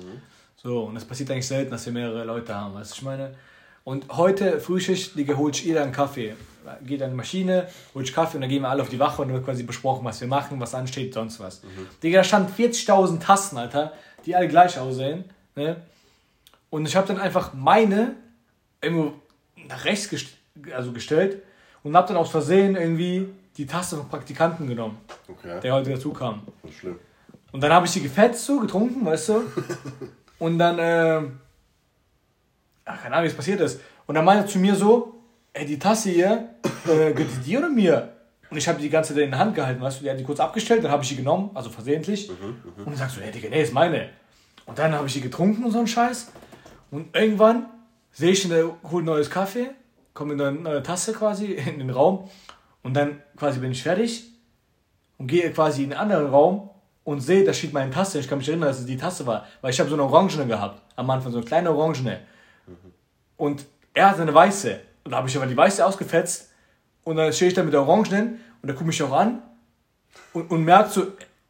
So, und das passiert eigentlich selten, dass wir mehrere Leute haben, weißt du, ich meine. Und heute Frühschicht, Digga, hol ich jeder einen Kaffee. Geht an die Maschine, hol ich Kaffee und dann gehen wir alle auf die Wache und dann wird quasi besprochen, was wir machen, was ansteht, sonst was. Digga, da standen 40.000 Tassen, Alter. die alle gleich aussehen. Ne? Und ich habe dann einfach meine irgendwo nach rechts gest also gestellt und habe dann aus Versehen irgendwie die Tasse vom Praktikanten genommen, Okay. der heute dazu kam. Das ist schlimm. Und dann habe ich die gefetzt so, getrunken, weißt du? (laughs) Und dann, ähm, ach, keine Ahnung, wie es passiert ist. Und dann meinte er zu mir so, ey, die Tasse hier, äh, gehört die dir oder mir? Und ich habe die ganze Zeit in der Hand gehalten, weißt du, die hat die kurz abgestellt, dann habe ich die genommen, also versehentlich. Und dann sagst du, ey, Digga, nee, ist meine. Und dann habe ich die getrunken und so ein Scheiß. Und irgendwann sehe ich, der holt neues Kaffee, kommt in eine neue Tasse quasi in den Raum. Und dann quasi bin ich fertig und gehe quasi in einen anderen Raum und sehe, da steht meine Tasse. Ich kann mich erinnern, dass es die Tasse war, weil ich habe so eine orangene gehabt am Anfang, so eine kleine orangene. Und er hat eine weiße. Und da habe ich aber die weiße ausgefetzt und dann stehe ich da mit der orangenen und da gucke ich auch an und, und merkt so,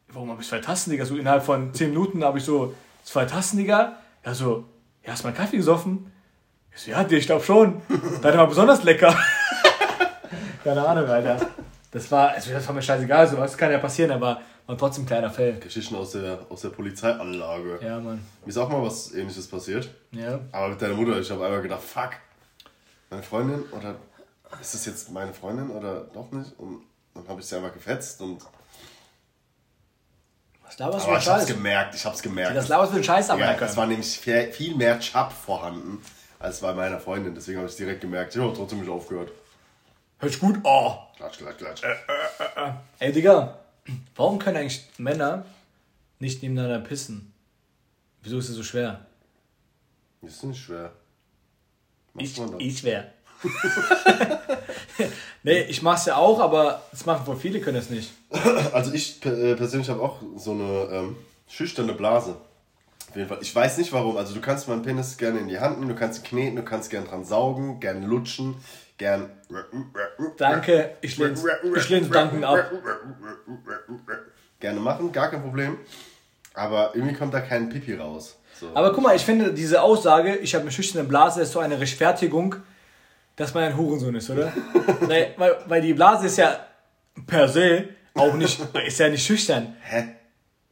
warum habe ich zwei Tassen, Digga? So innerhalb von 10 Minuten habe ich so zwei Tassen, Digga. Ja, so, ja, hast du mal Kaffee gesoffen? Ich so, ja, ich glaube schon. Deine war besonders lecker. (laughs) Keine Ahnung, Alter. Das war, also das war mir scheißegal, so was kann ja passieren, aber war trotzdem ein kleiner Fell. Geschichten aus der, aus der Polizeianlage. Ja, Mann. Mir ist auch mal was ähnliches passiert. Ja. Aber mit deiner Mutter, ich habe einmal gedacht, fuck, meine Freundin oder ist das jetzt meine Freundin oder doch nicht? Und dann habe ich sie einmal gefetzt und Was laberst du aber ich hab's Scheiß? gemerkt, ich hab's gemerkt. Das laberst du Scheiß, aber ja, es war nämlich viel, mehr Chap vorhanden als bei meiner Freundin, deswegen habe ich direkt gemerkt, ich habe trotzdem nicht aufgehört. Hört sich gut, oh. Klatsch, klatsch, klatsch. Ey, Digga, warum können eigentlich Männer nicht nebeneinander pissen? Wieso ist es so schwer? Das ist nicht schwer. Macht Ich, ich schwer. (laughs) nee, ich mach's ja auch, aber das machen wohl viele, können es nicht. Also ich äh, persönlich habe auch so eine ähm, schüchterne Blase. Auf jeden Fall. Ich weiß nicht warum. Also du kannst meinen Penis gerne in die Hand nehmen, du kannst ihn kneten, du kannst gern dran saugen, gern lutschen, gern... Danke, ich lehn's, ich lehn's danken ab. Gerne machen, gar kein Problem. Aber irgendwie kommt da kein Pipi raus. So. Aber guck mal, ich finde diese Aussage, ich habe eine schüchterne Blase, ist so eine Rechtfertigung, dass man ein Hurensohn ist, oder? (laughs) weil, weil die Blase ist ja per se auch nicht, ist ja nicht schüchtern. Hä?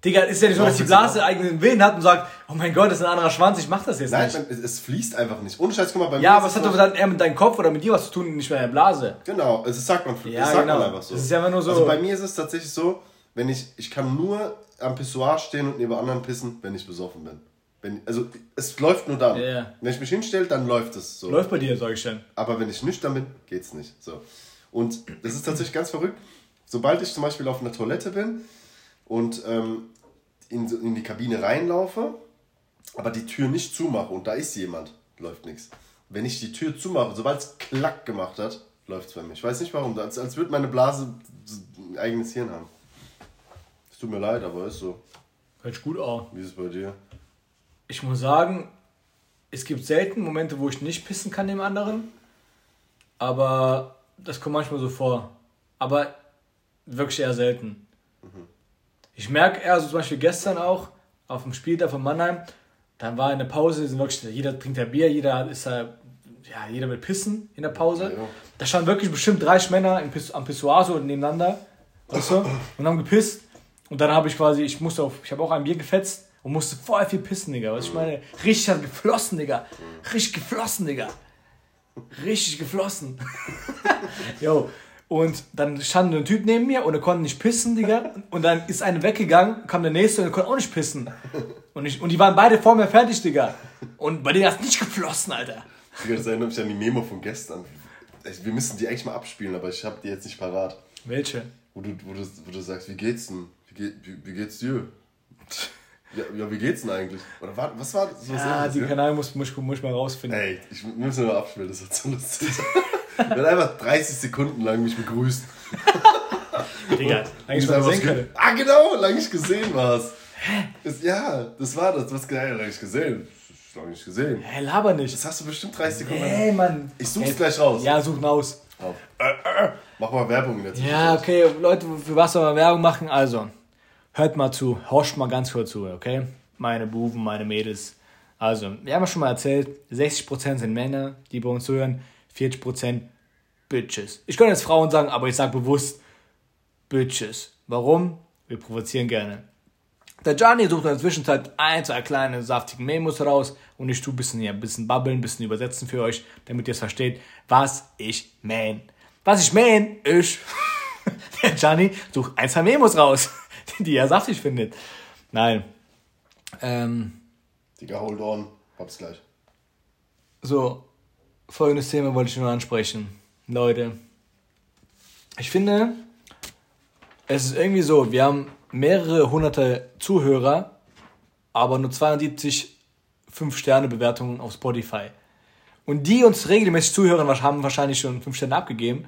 Digga, ist ja nicht so, dass die Blase eigenen Willen hat und sagt, oh mein Gott, das ist ein anderer Schwanz, ich mach das jetzt Nein, nicht. man, es, es fließt einfach nicht. Ohne Scheiß, guck mal, bei Ja, mir aber ist was es hat doch dann eher mit deinem Kopf oder mit dir was zu tun, nicht mit der Blase? Genau, also das sagt man, Ja, das sagt genau. man einfach so. Das ist ja immer nur so- Also bei mir ist es tatsächlich so, wenn ich, ich kann nur am Pissoir stehen und neben anderen pissen, wenn ich besoffen bin. Wenn, also es läuft nur dann. Ja. Wenn ich mich hinstelle, dann läuft es so. Läuft bei dir, sag ich schon. Aber wenn ich nüchtern bin, geht's nicht. So. Und das ist tatsächlich ganz verrückt. Sobald ich zum Beispiel auf einer Toilette bin und ähm, in, in die Kabine reinlaufe, aber die Tür nicht zumache und da ist jemand, läuft nichts. Wenn ich die Tür zumache, sobald es klack gemacht hat, läuft es bei mir. Ich weiß nicht warum. Als, als würde meine Blase ein eigenes Hirn haben. Es tut mir leid, aber ist so. Hört sich gut an. Wie ist es bei dir? Ich muss sagen, es gibt selten Momente, wo ich nicht pissen kann dem anderen. Aber das kommt manchmal so vor. Aber wirklich eher selten. Ich merke eher, so zum Beispiel gestern auch, auf dem Spiel da von Mannheim, dann war in der Pause, sind wirklich, jeder trinkt ja Bier, jeder ist da, ja, jeder will pissen in der Pause. Ja. Da standen wirklich bestimmt 30 Männer im Piss, am Pissoir so nebeneinander, weißt du, und haben gepisst. Und dann habe ich quasi, ich musste auf, ich habe auch ein Bier gefetzt und musste voll viel pissen, Digga. Was ich meine, richtig hat geflossen, Digga. Richtig geflossen, Digga. Richtig geflossen. (laughs) Jo. Und dann stand ein Typ neben mir und er konnte nicht pissen, Digga. Und dann ist einer weggegangen, kam der nächste und er konnte auch nicht pissen. Und, ich, und die waren beide vor mir fertig, Digga. Und bei denen hat es nicht geflossen, Alter. Digga, Das erinnert mich an die Memo von gestern. Wir müssen die eigentlich mal abspielen, aber ich habe die jetzt nicht parat. Welche? Wo du, wo, du, wo du sagst, wie geht's denn? Wie, geht, wie, wie geht's dir? Ja, ja, wie geht's denn eigentlich? Oder war, was war das? Was Ja, ja? Kanal muss, muss, ich- muss ich mal rausfinden. Ey, ich müssen mal abspielen, das wird so lustig. (laughs) Er hat einfach 30 Sekunden lang mich begrüßt. Digga, eigentlich Ich mal sehen können. Ah, genau, lang nicht gesehen war's. Das, ja, das war das. Du hast geil, lang nicht gesehen. Das ist Lang nicht gesehen. Hä, laber nicht. Das hast du bestimmt 30 Sekunden lang. Ey, Mann. Ich such's Ey, gleich raus. Ja, suchen aus. Auf. Mach mal Werbung in der Zwischenzeit. Ja, okay, Leute, für was soll man Werbung machen? Also, hört mal zu, horcht mal ganz kurz zu, okay? Meine Buben, meine Mädels. Also, wir haben ja schon mal erzählt, 60% sind Männer, die bei uns zuhören, 40% Bitches. Ich könnte jetzt Frauen sagen, aber ich sage bewusst Bitches. Warum? Wir provozieren gerne. Der Gianni sucht in der Zwischenzeit ein, zwei kleine saftige Memos raus und ich tu ein bisschen hier, ein bisschen babbeln, ein bisschen übersetzen für euch, damit ihr es versteht, was ich mein. Was ich mein, ist, (laughs) der Gianni sucht ein, zwei Memos raus, (laughs) die er saftig findet. Nein. Ähm, Digga, hold on. Hab's gleich. so, folgendes Thema wollte ich nur ansprechen. Leute, ich finde, es ist irgendwie so, wir haben mehrere hunderte Zuhörer, aber nur 72 5-Sterne-Bewertungen auf Spotify. Und die uns regelmäßig zuhören, haben wahrscheinlich schon 5 Sterne abgegeben.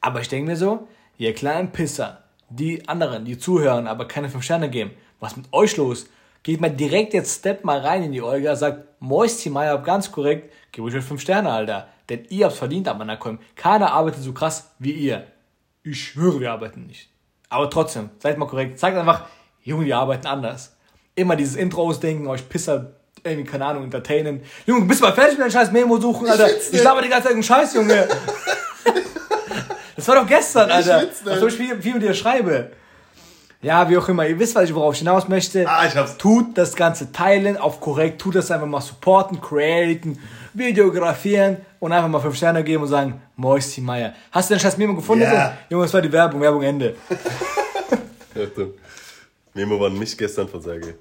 Aber ich denke mir so, ihr kleinen Pisser, die anderen, die zuhören, aber keine 5 Sterne geben, was mit euch los? Geht mal direkt jetzt Step mal rein in die Olga, sagt, Moisti Meier, ganz korrekt, gebe ich euch 5 Sterne, Alter. Denn ihr habt's verdient am Anakom. Keiner arbeitet so krass wie ihr. Ich schwöre, wir arbeiten nicht. Aber trotzdem, seid mal korrekt. Sagt einfach, Junge, wir arbeiten anders. Immer dieses Intro ausdenken, euch Pisser, irgendwie, keine Ahnung, entertainen. Junge, bist du mal fertig mit deinem scheiß Memo suchen, Alter? schwitz Ich laber die ganze Zeit einen Scheiß, Junge. (laughs) das war doch gestern, Alter. Was soll ich viel, viel mit dir schreibe? Ja, wie auch immer, ihr wisst, was ich worauf ich hinaus möchte. Ah, ich hab's. Tut das Ganze teilen auf korrekt, tut das einfach mal supporten, createn, videografieren und einfach mal 5 Sterne geben und sagen, Moisti Meier. Hast du den scheiß Memo gefunden? Ja. Junge, das war die Werbung, Werbung Ende. (laughs) Achtung. Memo war nicht gestern von Sergei.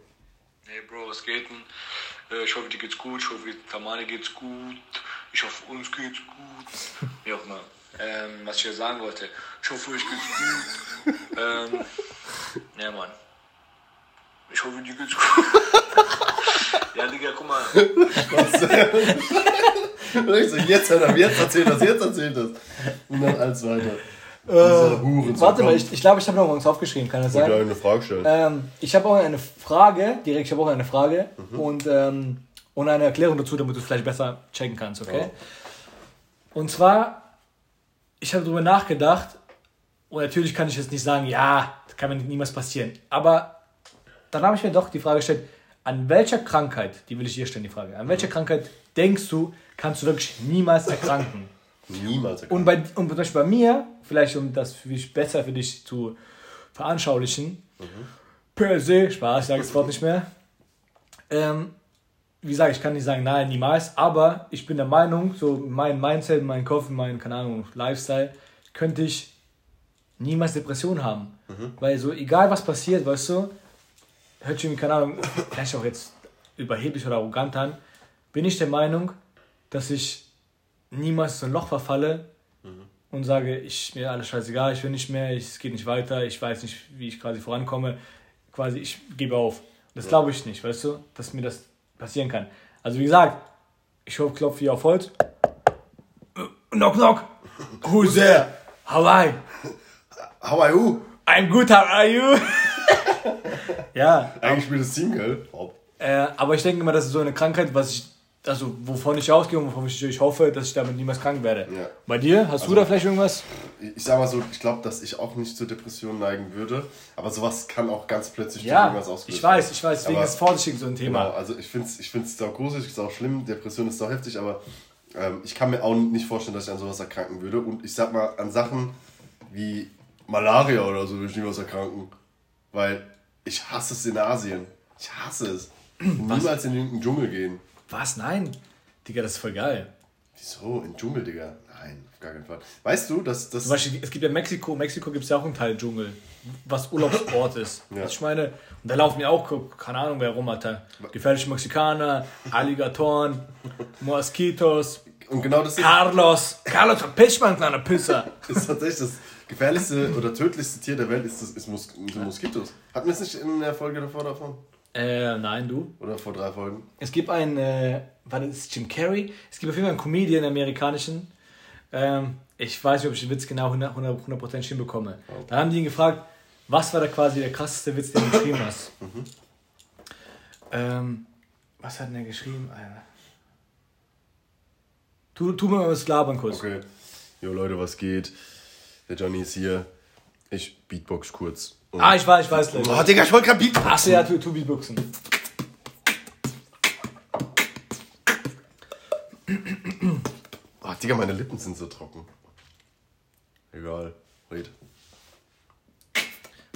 Hey Bro, was geht denn? Äh, Ich hoffe, dir geht's gut. Ich hoffe, Tamane geht's gut. Ich hoffe, uns geht's gut. Wie auch immer. Ähm, was ich hier sagen wollte. Ich hoffe, euch geht's gut. (laughs) ähm, ja, Mann. Ich hoffe, dir geht's gut. (laughs) ja, Digga, guck mal. Ich so, jetzt hört er, jetzt erzählt das, jetzt erzählt das. Und dann alles weiter. Hurensohn. Warte mal, ich, ich glaube, ich habe noch was aufgeschrieben, kann das Ich sein? eine Frage stellen. Ähm, ich habe auch eine Frage, direkt, ich habe auch eine Frage Mhm. und, ähm, und eine Erklärung dazu, damit du es vielleicht besser checken kannst, okay? Ja. Und zwar, ich habe darüber nachgedacht und natürlich kann ich jetzt nicht sagen, ja, das kann mir niemals passieren, aber dann habe ich mir doch die Frage gestellt, an welcher Krankheit, die will ich hier stellen, die Frage, an welcher Mhm. Krankheit denkst du, kannst du wirklich niemals erkranken? (laughs) Niemals. Und bei, und zum Beispiel bei mir, vielleicht um das für dich besser für dich zu veranschaulichen, per se, Spaß, ich sage das Wort nicht mehr. Ähm, wie gesagt, ich kann nicht sagen, nein, niemals, aber ich bin der Meinung, so mein Mindset, mein Kopf, mein, keine Ahnung, Lifestyle, könnte ich niemals Depression haben. Weil so, egal was passiert, weißt du, hört sich irgendwie, keine Ahnung, vielleicht auch jetzt überheblich oder arrogant an, bin ich der Meinung, dass ich niemals so ein Loch verfalle und sage, ich mir alles scheißegal, ich will nicht mehr, ich, es geht nicht weiter, ich weiß nicht, wie ich quasi vorankomme, quasi ich gebe auf. Das glaube ich nicht, weißt du, dass mir das passieren kann. Also wie gesagt, ich klopfe hier auf Holz. Knock knock. Who's there? How are you? How are you? I'm good, how are you? (laughs) ja, Eigentlich spielt das Team, gell? Äh, aber ich denke mal, das ist so eine Krankheit, was ich, also wovon ich ausgehe und wovon ich, ich hoffe, dass ich damit niemals krank werde. Ja. Bei dir, hast du da vielleicht irgendwas? Ich sag mal so, ich glaube, dass ich auch nicht zur Depression neigen würde. Aber sowas kann auch ganz plötzlich Ja, irgendwas ausgelöst ich weiß, ich weiß, deswegen Aber- ist vorsichtig so ein Thema. Genau, also ich finde es ich find's sau gruselig, ist auch schlimm, Depression ist sau heftig, aber ähm, ich kann mir auch nicht vorstellen, dass ich an sowas erkranken würde. Und ich sag mal, an Sachen wie Malaria oder so würde ich niemals erkranken. Weil ich hasse es in Asien. Ich hasse es. Niemals in irgendeinen Dschungel gehen. Was? Nein? Digga, das ist voll geil. Wieso? In den Dschungel, Digga? Nein, auf gar keinen Fall. Weißt du, dass das. Zum Beispiel, es gibt ja Mexiko, Mexiko gibt es ja auch einen Teil Dschungel, was Urlaubsort ist. Ja. Was ich meine, und da laufen ja auch, keine Ahnung, wer rum, Alter. Gefährliche Mexikaner, Alligatoren, (laughs) Moskitos, Und genau das ist, Carlos. Carlos verpiss mal, kleiner Pisser. (laughs) ist tatsächlich das gefährlichste oder tödlichste Tier der Welt, ist, das, ist Mos sind Moskitos. Hatten wir es nicht in der Folge davor davon? Äh, nein, du. Oder vor drei Folgen? Es gibt einen, äh, war das Jim Carrey? Es gibt auf jeden Fall einen Comedian, einen amerikanischen. Ähm, ich weiß nicht, ob ich den Witz genau 100%, 100 hinbekomme. Da haben die ihn gefragt, was war da quasi der krasseste Witz, den du geschrieben hast? (laughs) ähm, was hat denn der geschrieben? Alter? Tu, tu mir mal was labern kurz. Okay. Jo Leute, was geht? Der Johnny ist hier. Ich Beatbox kurz. Und Ah, ich weiß, ich weiß. Oh, Leute. Digga, ich wollte gerade Beatbox. Ach so, ja, tu, tu Beatboxen. Oh, Digga, meine Lippen sind so trocken. Egal. Red.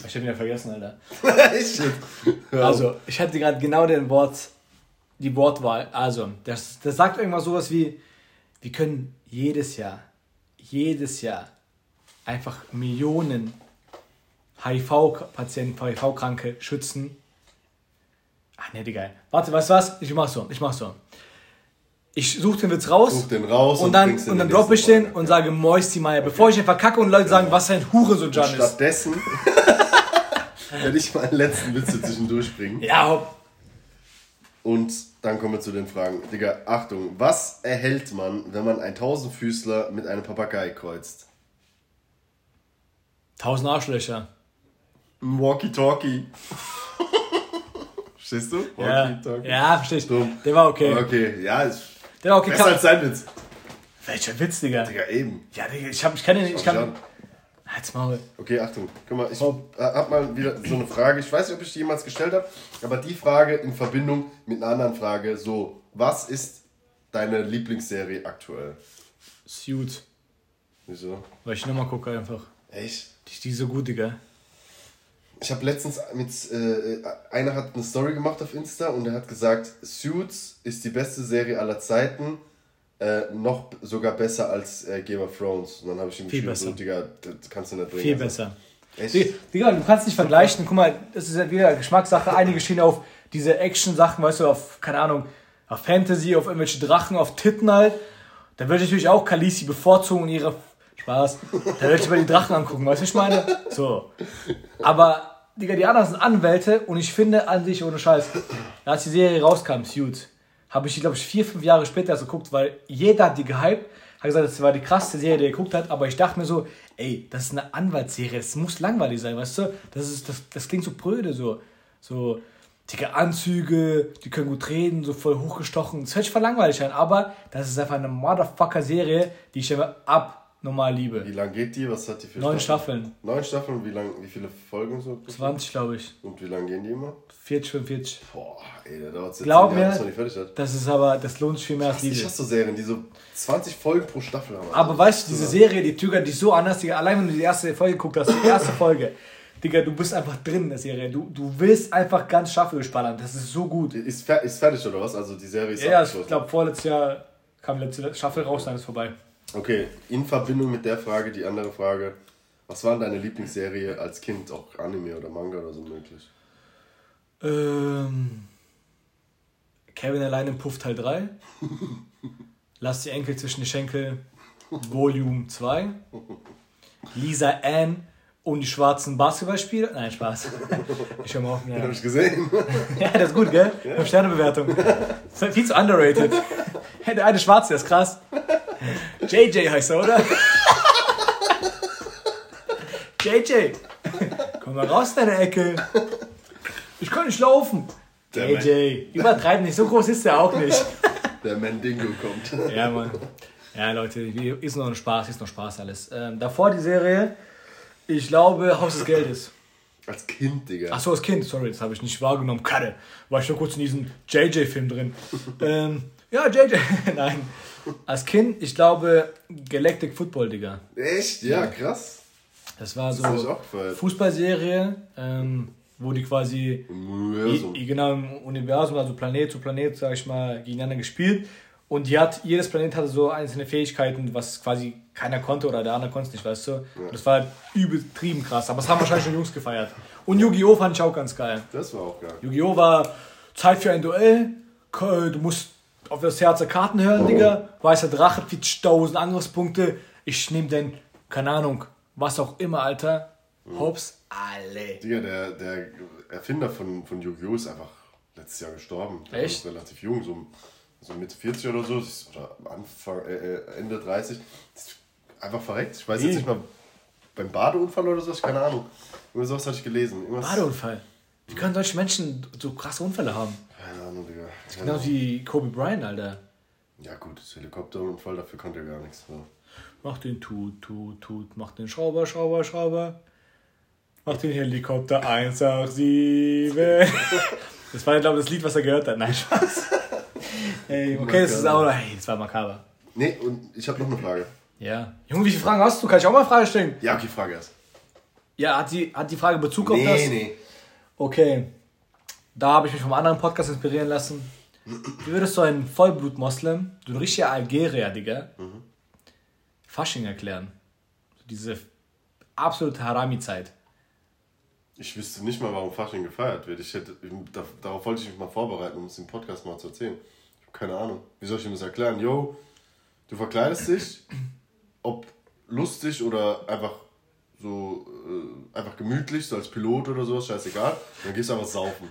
Ich hab ihn ja vergessen, Alter. (laughs) Also, ich hatte gerade genau den Wort, die Wortwahl. Also, das, das sagt irgendwas sowas wie, wir können jedes Jahr, jedes Jahr einfach Millionen HIV-Patienten, HIV-Kranke schützen. Ach ne, Digga. Warte, weißt du was? Ich mach so, ich mach so. Ich suche den Witz raus. Such den raus und, dann, und dann droppe ich den und sage Moisty Meier, bevor ich den verkacke und Leute sagen, was ein Hurensohn ist. Stattdessen (laughs) (laughs) werde ich meinen letzten Witz zwischendurch bringen. Ja, hopp. Und dann kommen wir zu den Fragen. Digga, Achtung. Was erhält man, wenn man einen Tausendfüßler mit einem Papagei kreuzt? Tausend Arschlöcher. Ein Walkie-Talkie. Verstehst du? Ja, Walkie-Talkie. ja verstehe ich. Dumm. Der war okay. Okay, ja, ist Der war okay. besser als sein Witz. welcher Witz, Digga? Digga, eben. Ja, Digga, ich, hab, ich kann den nicht. Ich kann. an. Halt's Maul. Okay, Achtung. Guck mal, ich hab mal wieder so eine Frage. Ich weiß nicht, ob ich die jemals gestellt habe, aber die Frage in Verbindung mit einer anderen Frage. So, was ist deine Lieblingsserie aktuell? Suit. Wieso? Weil ich nochmal gucke einfach. Echt? Die, die ist so gut, Digga. Ich habe letztens mit, äh, einer hat eine Story gemacht auf Insta und er hat gesagt, Suits ist die beste Serie aller Zeiten, äh, noch sogar besser als äh, Game of Thrones. Und dann habe ich ihm Viel geschrieben, so. Digga, das kannst du nicht bringen. Viel Also, besser. Echt? Digga, du kannst nicht vergleichen. Guck mal, das ist ja wieder Geschmackssache. Einige stehen auf diese Action-Sachen, weißt du, auf, keine Ahnung, auf Fantasy, auf irgendwelche Drachen, auf Titten halt. Da würde ich natürlich auch Khaleesi bevorzugen und ihre. Spaß. Da würde ich mal die Drachen angucken, weißt du, was ich meine? So. Aber, Digga, die anderen sind Anwälte und ich finde an sich, ohne Scheiß, als die Serie rauskam, Suit, habe ich die, glaube ich, vier, fünf Jahre später erst geguckt, weil jeder hat die gehypt, hat gesagt, das war die krasseste Serie, die er geguckt hat, aber ich dachte mir so, ey, das ist eine Anwaltsserie, es muss langweilig sein, weißt du? Das, ist, das, das klingt so pröde, so, so dicke Anzüge, die können gut reden, so voll hochgestochen. Das hört sich voll langweilig an, aber das ist einfach eine Motherfucker-Serie, die ich einfach abnormal liebe. Wie lang geht die? Was hat die für Neun Staffeln, Neun Staffeln? Wie, lang, wie viele Folgen so? 20 glaube ich, Und wie lange gehen die immer? 40, 45. Boah, ey, da dauert es jetzt Glaub Jahr, mir, die fertig hat. Das ist aber, das lohnt sich viel mehr als Ich Liebe. hasse so Serien, die so 20 Folgen pro Staffel haben. Aber weißt du, diese Serie, die zögert dich so anders, Digga, allein wenn du die erste Folge geguckt hast, die erste Folge, Digga, du bist einfach drin in der Serie. Du, du willst einfach ganz Staffel durchballern. Das ist so gut. Ist, fer ist fertig oder was? Also die Serie ist Ja, ich abgeschlossen. glaube, vorletztes Jahr kam die letzte Staffel raus, dann ist vorbei. Okay, in Verbindung mit der Frage, die andere Frage. Was war deine Lieblingsserie als Kind? Auch Anime oder Manga oder so möglich? Ähm, Kevin allein im Puff Teil 3. (laughs) Lass die Enkel zwischen die Schenkel. Volume 2. Lisa Ann und die schwarzen Basketballspieler. Nein, Spaß. Ich höre mal auf. Den Ja. hab ich gesehen. (laughs) ja, das ist gut, gell? 5 Sterne Bewertung. Viel zu underrated. (laughs) Der eine Schwarze, der ist krass. JJ heißt er, oder? JJ. Komm mal raus, deine Ecke. Ich kann nicht laufen. Der JJ. Übertreib nicht, so groß ist er auch nicht. Der Mandingo kommt. Ja, Mann. Ja, Leute, ist noch ein Spaß, ist noch Spaß alles. Ähm, davor die Serie, ich glaube, Haus des Geldes. Als Kind, Digga. Ach so, als Kind, sorry, das habe ich nicht wahrgenommen. Karte. War ich nur kurz in diesem JJ-Film drin. ähm, ja, JJ. (laughs) Nein. Als Kind, ich glaube, Galactic Football, Digga. Echt? Ja, krass. Das war so Das. Fußballserie, ähm, wo die quasi Im Universum. I, genau im Universum, also Planet zu Planet, sag ich mal, gegeneinander gespielt. Und die hat, jedes Planet hatte so einzelne Fähigkeiten, was quasi keiner konnte oder der andere konnte es nicht, weißt du? Und das war halt übertrieben krass. Aber es haben wahrscheinlich schon Jungs gefeiert. Und Yu-Gi-Oh! fand ich auch ganz geil. Das war auch geil. Yu-Gi-Oh! war Zeit für ein Duell. Du musst auf das Herz der Karten hören, Digga. Weißer Drache, 40.000 Angriffspunkte. Ich nehme den, keine Ahnung, was auch immer, Alter. Hops, alle. Digga, der, der Erfinder von, von Yu-Gi-Oh! ist einfach letztes Jahr gestorben. Der Echt? Relativ jung, so, so Mitte 40 oder so. Oder Anfang, äh, äh, Ende 30. Ist einfach verreckt. Ich weiß Wie? jetzt nicht mal, beim Badeunfall oder so, ich keine Ahnung. Irgendwas sowas hatte ich gelesen. Irgendwas, Badeunfall. Wie können solche Menschen so krasse Unfälle haben? Keine Ahnung, Digga. Genau wie Kobe Bryant, Alter. Ja gut, das Helikopterunfall, dafür konnte er gar nichts. So. Mach den Tut, Tut, Tut. Mach den Schrauber, Schrauber, Schrauber. Mach den Helikopter 187. (laughs) Das war, glaube ich, das Lied, was er gehört hat. Nein, Spaß. Ey, okay, das ist auch. Hey, das war makaber. Nee, und ich habe noch eine Frage. Ja. Junge, wie viele Fragen hast du? Kann ich auch mal eine Frage stellen? Ja, okay, Frage erst. Ja, hat die, hat die Frage Bezug auf Nee, das? nee. Okay. Da habe ich mich vom anderen Podcast inspirieren lassen. Wie würdest du einen Vollblut-Moslem, so ein richtiger Algerier, Digga, Fasching erklären? Diese absolute Harami-Zeit. Ich wüsste nicht mal, warum Fasching gefeiert wird. Ich hätte, da, darauf wollte ich mich mal vorbereiten, um es im Podcast mal zu erzählen. Ich habe keine Ahnung. Wie soll ich ihm das erklären? Yo, du verkleidest dich, ob lustig oder einfach so, äh, einfach gemütlich, so als Pilot oder sowas, scheißegal. Dann gehst du einfach saufen.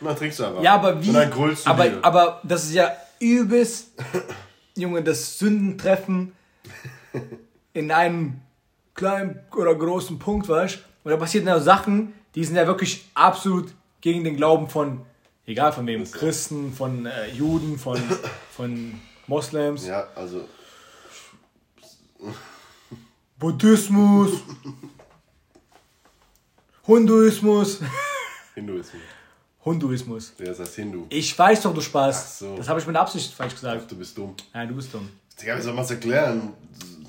Und dann trinkst du einfach. Ja, aber wie? Und dann grüllst du aber, wieder. aber das ist ja übelst, (laughs) Junge, das Sündentreffen in einem kleinen oder großen Punkt, weißt du? Und da passieren ja Sachen, die sind ja wirklich absolut gegen den Glauben von, egal von wem, Christen, von äh, Juden, von, von Moslems, Ja, also, Buddhismus, (laughs) Hinduismus, Hinduismus. Hinduismus. Der ist als Hindu. Ich weiß doch, du Spaß. Ach so. Das habe ich mit Absicht falsch gesagt. Du bist dumm. Nein, du bist dumm. Digga, wie soll man es erklären?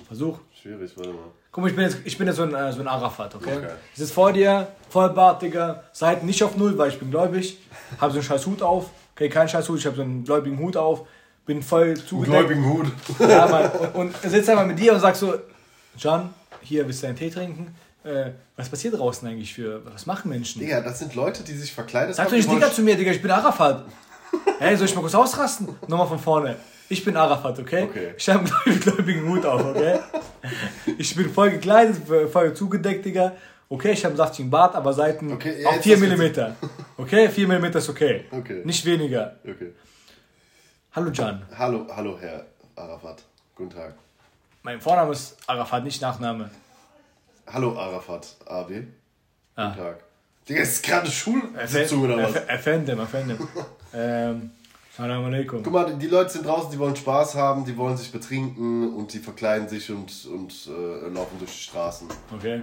Versuch. Schwierig, warte mal. Guck mal, ich bin jetzt, ich bin jetzt so, ein, äh, so ein Arafat, okay? Okay. Ich sitze vor dir, Vollbart, Digga, Seiten nicht auf Null, weil ich bin gläubig. Habe so einen scheiß Hut auf. Okay, kein scheiß Hut, ich habe so einen gläubigen Hut auf. Bin voll zugedeckt. Gläubigen Hut. Ja, Mann. Und, und sitze einfach mit dir und sag so, John, hier, willst du einen Tee trinken? Äh, was passiert draußen eigentlich für, was machen Menschen? Digga, das sind Leute, die sich verkleidet Sag doch nicht Digga zu mir, Digga, ich bin Arafat. (laughs) Hey, soll ich mal kurz ausrasten? Nochmal von vorne. Ich bin Arafat, okay? Okay. Ich habe einen gläubigen Hut auf, okay? Ich bin voll gekleidet, voll zugedeckt, Digga. Okay, ich habe einen saftigen Bart, aber Seiten Okay, ja, auf jetzt 4 ist das mm. Okay, 4 mm ist okay. Okay. Nicht weniger. Okay. Hallo Can. Hallo, hallo, Herr Arafat. Guten Tag. Mein Vorname ist Arafat, nicht Nachname. Hallo, Arafat. AB. Ah. Guten Tag. Digga, ist gerade Schulsitzung oder was? Erfendem, erfendem. (laughs) ähm, Salam alaikum. Guck mal, die Leute sind draußen, die wollen Spaß haben, die wollen sich betrinken und die verkleiden sich und, und äh, laufen durch die Straßen. Okay.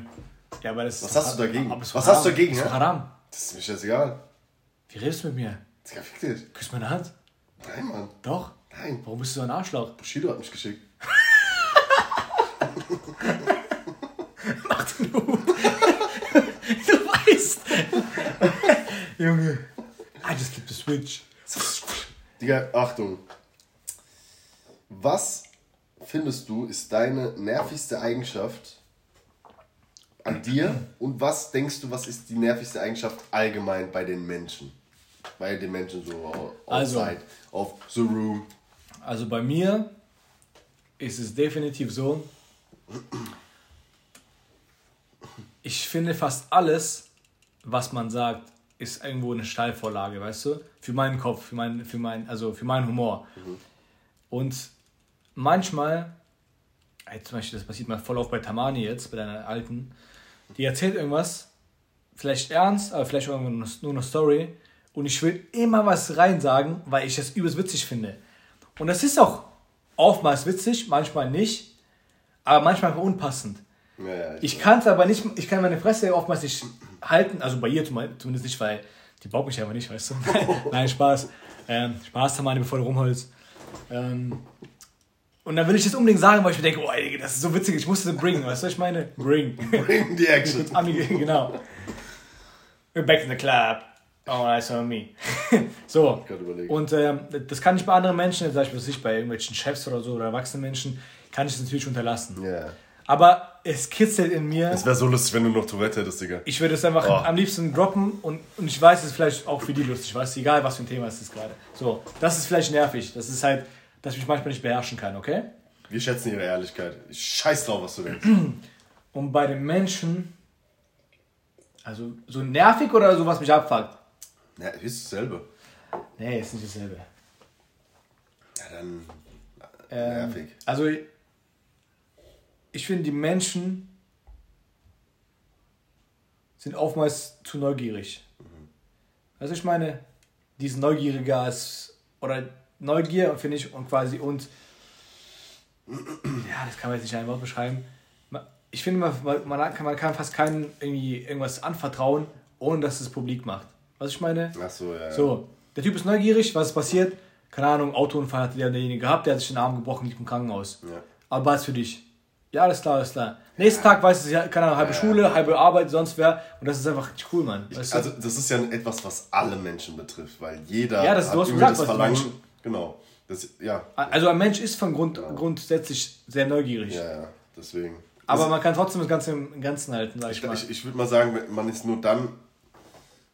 Ja, aber das Was ist hast du dagegen? ist Was hast du dagegen, Ist doch hä? haram. Das ist mir scheißegal. Wie redest du mit mir? Digga, fick dich. Küss meine Hand. Nein, Mann. Doch. Nein. Warum bist du so ein Arschloch? Bushido hat mich geschickt. Mach den Hut. du weißt. Junge. I just flip the switch. Digga, Achtung. Was findest du ist deine nervigste Eigenschaft an dir und was denkst du, was ist die nervigste Eigenschaft allgemein bei den Menschen? Bei den Menschen so Also. outside, auf the room. Also bei mir ist es definitiv so, ich finde fast alles, was man sagt, ist irgendwo eine Steilvorlage, weißt du? Für meinen Kopf, für meinen, für meinen, also für meinen Humor. Und manchmal, ey, zum Beispiel, das passiert mal voll auf bei Tamani jetzt, bei deiner Alten, die erzählt irgendwas, vielleicht ernst, aber vielleicht auch nur eine Story, und ich will immer was reinsagen, weil ich das übelst witzig finde. Und das ist auch oftmals witzig, manchmal nicht, aber manchmal unpassend. Ja, ja, Ich kann es aber nicht, ich kann meine Fresse oftmals nicht halten, also bei ihr zum- zumindest nicht, weil die baut mich einfach nicht, weißt du. (laughs) Nein, Spaß. Ähm, Spaß, Tamani, bevor du rumholst. Ähm, und dann will ich das unbedingt sagen, weil ich mir denke, oh, ey, das ist so witzig, ich muss das bringen, weißt du, was ich meine? Bring. Bring the action. Ami, genau. We're back in the club. Oh, that's on me. (laughs) so. Und ähm, das kann ich bei anderen Menschen, was ich bei irgendwelchen Chefs oder so oder erwachsenen Menschen, kann ich das natürlich unterlassen. Ja. Aber es kitzelt in mir. Es wäre so lustig, wenn du noch Tourette hättest, Digga. Ich würde es einfach Oh. am liebsten droppen und, und ich weiß, es ist vielleicht auch für die lustig, weißt du, egal was für ein Thema es ist gerade. So, das ist vielleicht nervig. Das ist halt, dass ich mich manchmal nicht beherrschen kann, okay? Wir schätzen ihre Ehrlichkeit. Ich scheiß drauf, was du denkst. (clears throat) Und bei den Menschen, also so nervig oder so, was mich abfuckt? Ja, ist dasselbe. Nee, ist nicht dasselbe. Ja, dann Ähm, nervig. Also, ich finde, die Menschen sind oftmals zu neugierig. Weißt du, ich meine, die sind neugieriger als, oder Neugier, finde ich, und quasi, und, (clears throat) ja, das kann man jetzt nicht in einem Wort beschreiben. Ich finde, man, man, kann, man kann fast keinem irgendwie irgendwas anvertrauen, ohne dass es publik macht. Was ich meine? Ach so, ja. ja. So, der Typ ist neugierig, was ist passiert? Keine Ahnung, Autounfall hat der derjenige gehabt, der hat sich den Arm gebrochen, liegt im Krankenhaus. Ja. Aber was für dich? Ja, alles klar, alles klar. Nächsten Tag weiß es ja, keine Ahnung, halbe Schule, halbe Arbeit, sonst wer. Und das ist einfach richtig cool, Mann. Weißt du? Also das ist ja etwas, was alle Menschen betrifft, weil jeder Ja, das- du hast irgendwie gesagt, was die Menschen- Genau. Das, ja, also ein Mensch ist von Grund, grundsätzlich sehr neugierig. ja, ja, deswegen. Aber man kann trotzdem das Ganze im Ganzen halten, sag ich Ich, mal. ich, ich würde mal sagen, man ist nur dann,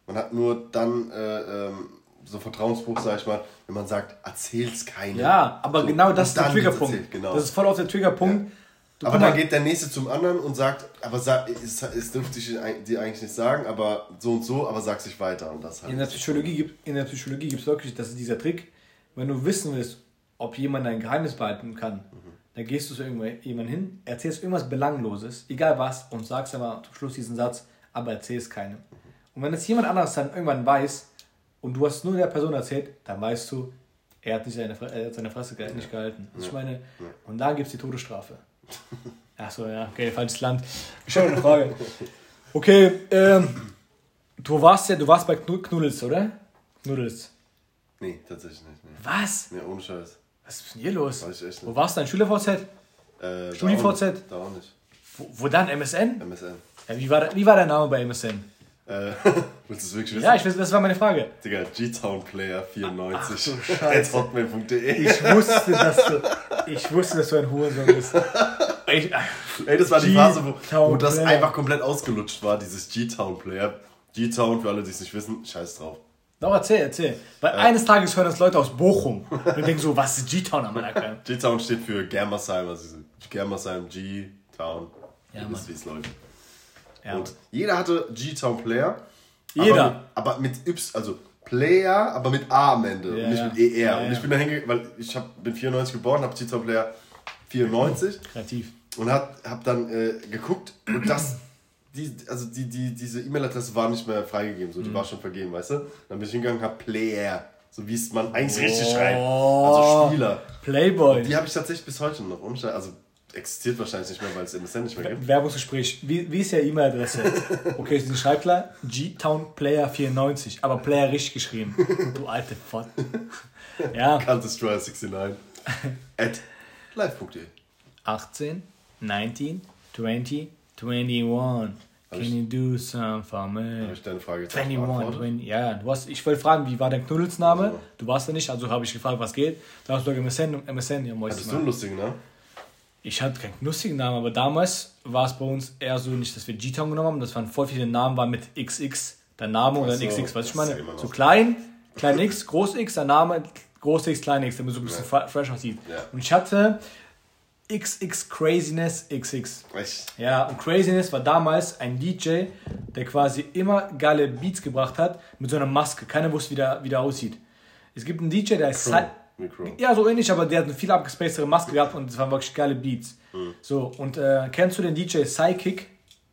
man hat nur dann äh, ähm, so Vertrauensbruch, sag ich mal, wenn man sagt, erzähl's keinem. Ja, aber So, genau das ist der Triggerpunkt. Genau. Das ist voll auf der Triggerpunkt. Du, aber dann geht der Nächste zum anderen und sagt, aber sag, es, es dürfte ich dir eigentlich nicht sagen, aber so und so, aber sag sich weiter. Und das halt. in der Psychologie gibt in der Psychologie gibt es wirklich, das ist dieser Trick, wenn du wissen willst, ob jemand ein Geheimnis behalten kann, dann gehst du zu irgendjemandem hin, erzählst irgendwas Belangloses, egal was, und sagst aber zum Schluss diesen Satz, aber erzählst keinem. Und wenn es jemand anderes dann irgendwann weiß und du hast nur der Person erzählt, dann weißt du, er hat nicht seine, er hat seine Fresse nicht gehalten. Was Ich meine, und da gibt es die Todesstrafe. Achso, ja, okay, falsches Land. Eine Frage. Okay, ähm, du warst ja, du warst bei Knu- Knuddels, oder? Knuddels. Nee, tatsächlich nicht. Nee. Was? Nee, ohne Scheiß. Was ist denn hier los? Weiß ich echt Wo nicht. warst du denn? Schüler-VZ? Äh, Studi-VZ? Da auch nicht. Da auch nicht. Wo, wo dann? MSN? MSN. Ja, wie, war, der- wie war dein Name bei MSN? Äh, (laughs) willst du es wirklich wissen? Ja, ich weiß, das war meine Frage. Digga, G-Town Player 94 Ach Scheiße. hotmail.de. Ich wusste, dass du, ich wusste, dass du ein Hurensohn bist. Ich, Ey, das war die Phase, wo, wo das einfach komplett ausgelutscht war, dieses G-Town Player. G-Town, für alle, die es nicht wissen, scheiß drauf. doch, erzähl, erzähl. Weil eines Tages hören das Leute aus Bochum und denken so, was ist G-Town am Anerkannt? (laughs) G-Town steht für Germersheim, also Germersheim, G-Town. Ja, Ihr wisst, Mann. wie es läuft. Ja, Und jeder hatte G-Town Player. Jeder. Aber mit, aber mit Y, also Player, aber mit A am Ende Ja, und nicht mit ER. Ja, und ich bin da hingegangen, weil ich hab, bin 94 geboren, habe G-Town Player 94 kreativ. und hab, hab dann äh, geguckt und das, die, also die, die, diese E-Mail-Adresse war nicht mehr freigegeben, Mhm. so, die war schon vergeben, weißt du? Dann bin ich hingegangen, hab Player, so wie es man eigentlich richtig schreibt. Also Spieler. Playboy. Die habe ich tatsächlich bis heute noch umstellen. Also existiert wahrscheinlich nicht mehr, weil es MSN nicht mehr gibt. Werbungsgespräch. Wie, wie ist ja E-Mail-Adresse? Okay, sie schreibt klar, G-Town-Player94, aber Player richtig geschrieben. Du alte Fott. Ja, Counter-Strike 69 at live.de. 18, 19, 20, 21. Can you do some for Habe me? ich deine Frage jetzt auch 21, beantwortet? 20, ja, du hast, ich wollte fragen, wie war dein Knuddelsname? Also. Du warst ja nicht, also habe ich gefragt, was geht. Da hast du gesagt, MSN, MSN, ja, moin. Hattest du einen lustigen, ne? Ich hatte keinen lustigen Namen, aber damals war es bei uns eher so nicht, dass wir G-Town genommen haben, das waren voll viele Namen, war mit XX, der Name und dann Ach so, XX, was ich meine? ja noch. So klein, klein X, groß X, der Name, groß X, klein X, damit so ein bisschen fre- fresh aussieht. Ja. Und ich hatte XX Craziness XX. Echt? Ja, und Craziness war damals ein DJ, der quasi immer geile Beats gebracht hat mit so einer Maske. Keiner wusste, wie der, wie der aussieht. Es gibt einen DJ, der ist Crow. Crow. ja, so ähnlich, aber der hat eine viel abgespacedere Maske gehabt und es waren wirklich geile Beats. So, und äh, kennst du den DJ Psychic?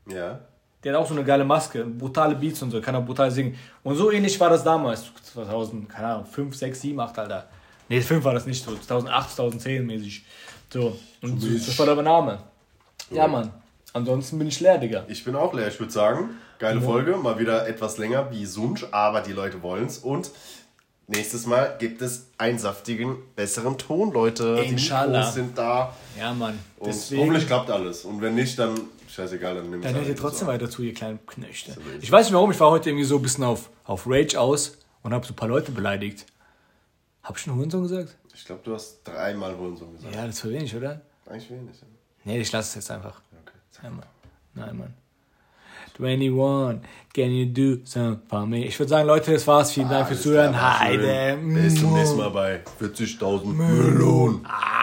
Ja. Der hat auch so eine geile Maske, brutale Beats und so, kann auch brutal singen. Und so ähnlich war das damals, 2000, keine Ahnung, 5, 6, 7, 8, Alter. Nee, 5 war das nicht so, 2008, 2010 mäßig. So, und so, das war der Name. Ja, Mann. Ansonsten bin ich leer, Digga. Ich bin auch leer. Ich würde sagen, geile Folge. Mal wieder etwas länger wie Sunsch, aber die Leute wollen's. Und nächstes Mal gibt es einen saftigen, besseren Ton, Leute. Inshallah. Die Mikros sind da. Ja, Mann. Und Deswegen, hoffentlich klappt alles. Und wenn nicht, dann scheißegal, dann nimm dann hört ihr halt trotzdem so. weiter zu, ihr kleinen Knöchte. Ich weiß nicht warum, ich war heute irgendwie so ein bisschen auf, auf Rage aus und habe so ein paar Leute beleidigt. Hab ich schon Hurensohn gesagt? Ich glaube, du hast dreimal Hurensohn gesagt. Ja, das ist für wenig, oder? Eigentlich wenig. Ja. Nee, ich lasse es jetzt einfach. Okay. Nein, Mann. Nein, Mann. 21, can you do some for me? Ich würde sagen, Leute, das war's. Vielen Dank fürs Alles klar, Zuhören. Heide. Bis zum nächsten Mal bei 40.000 Melonen. Ah.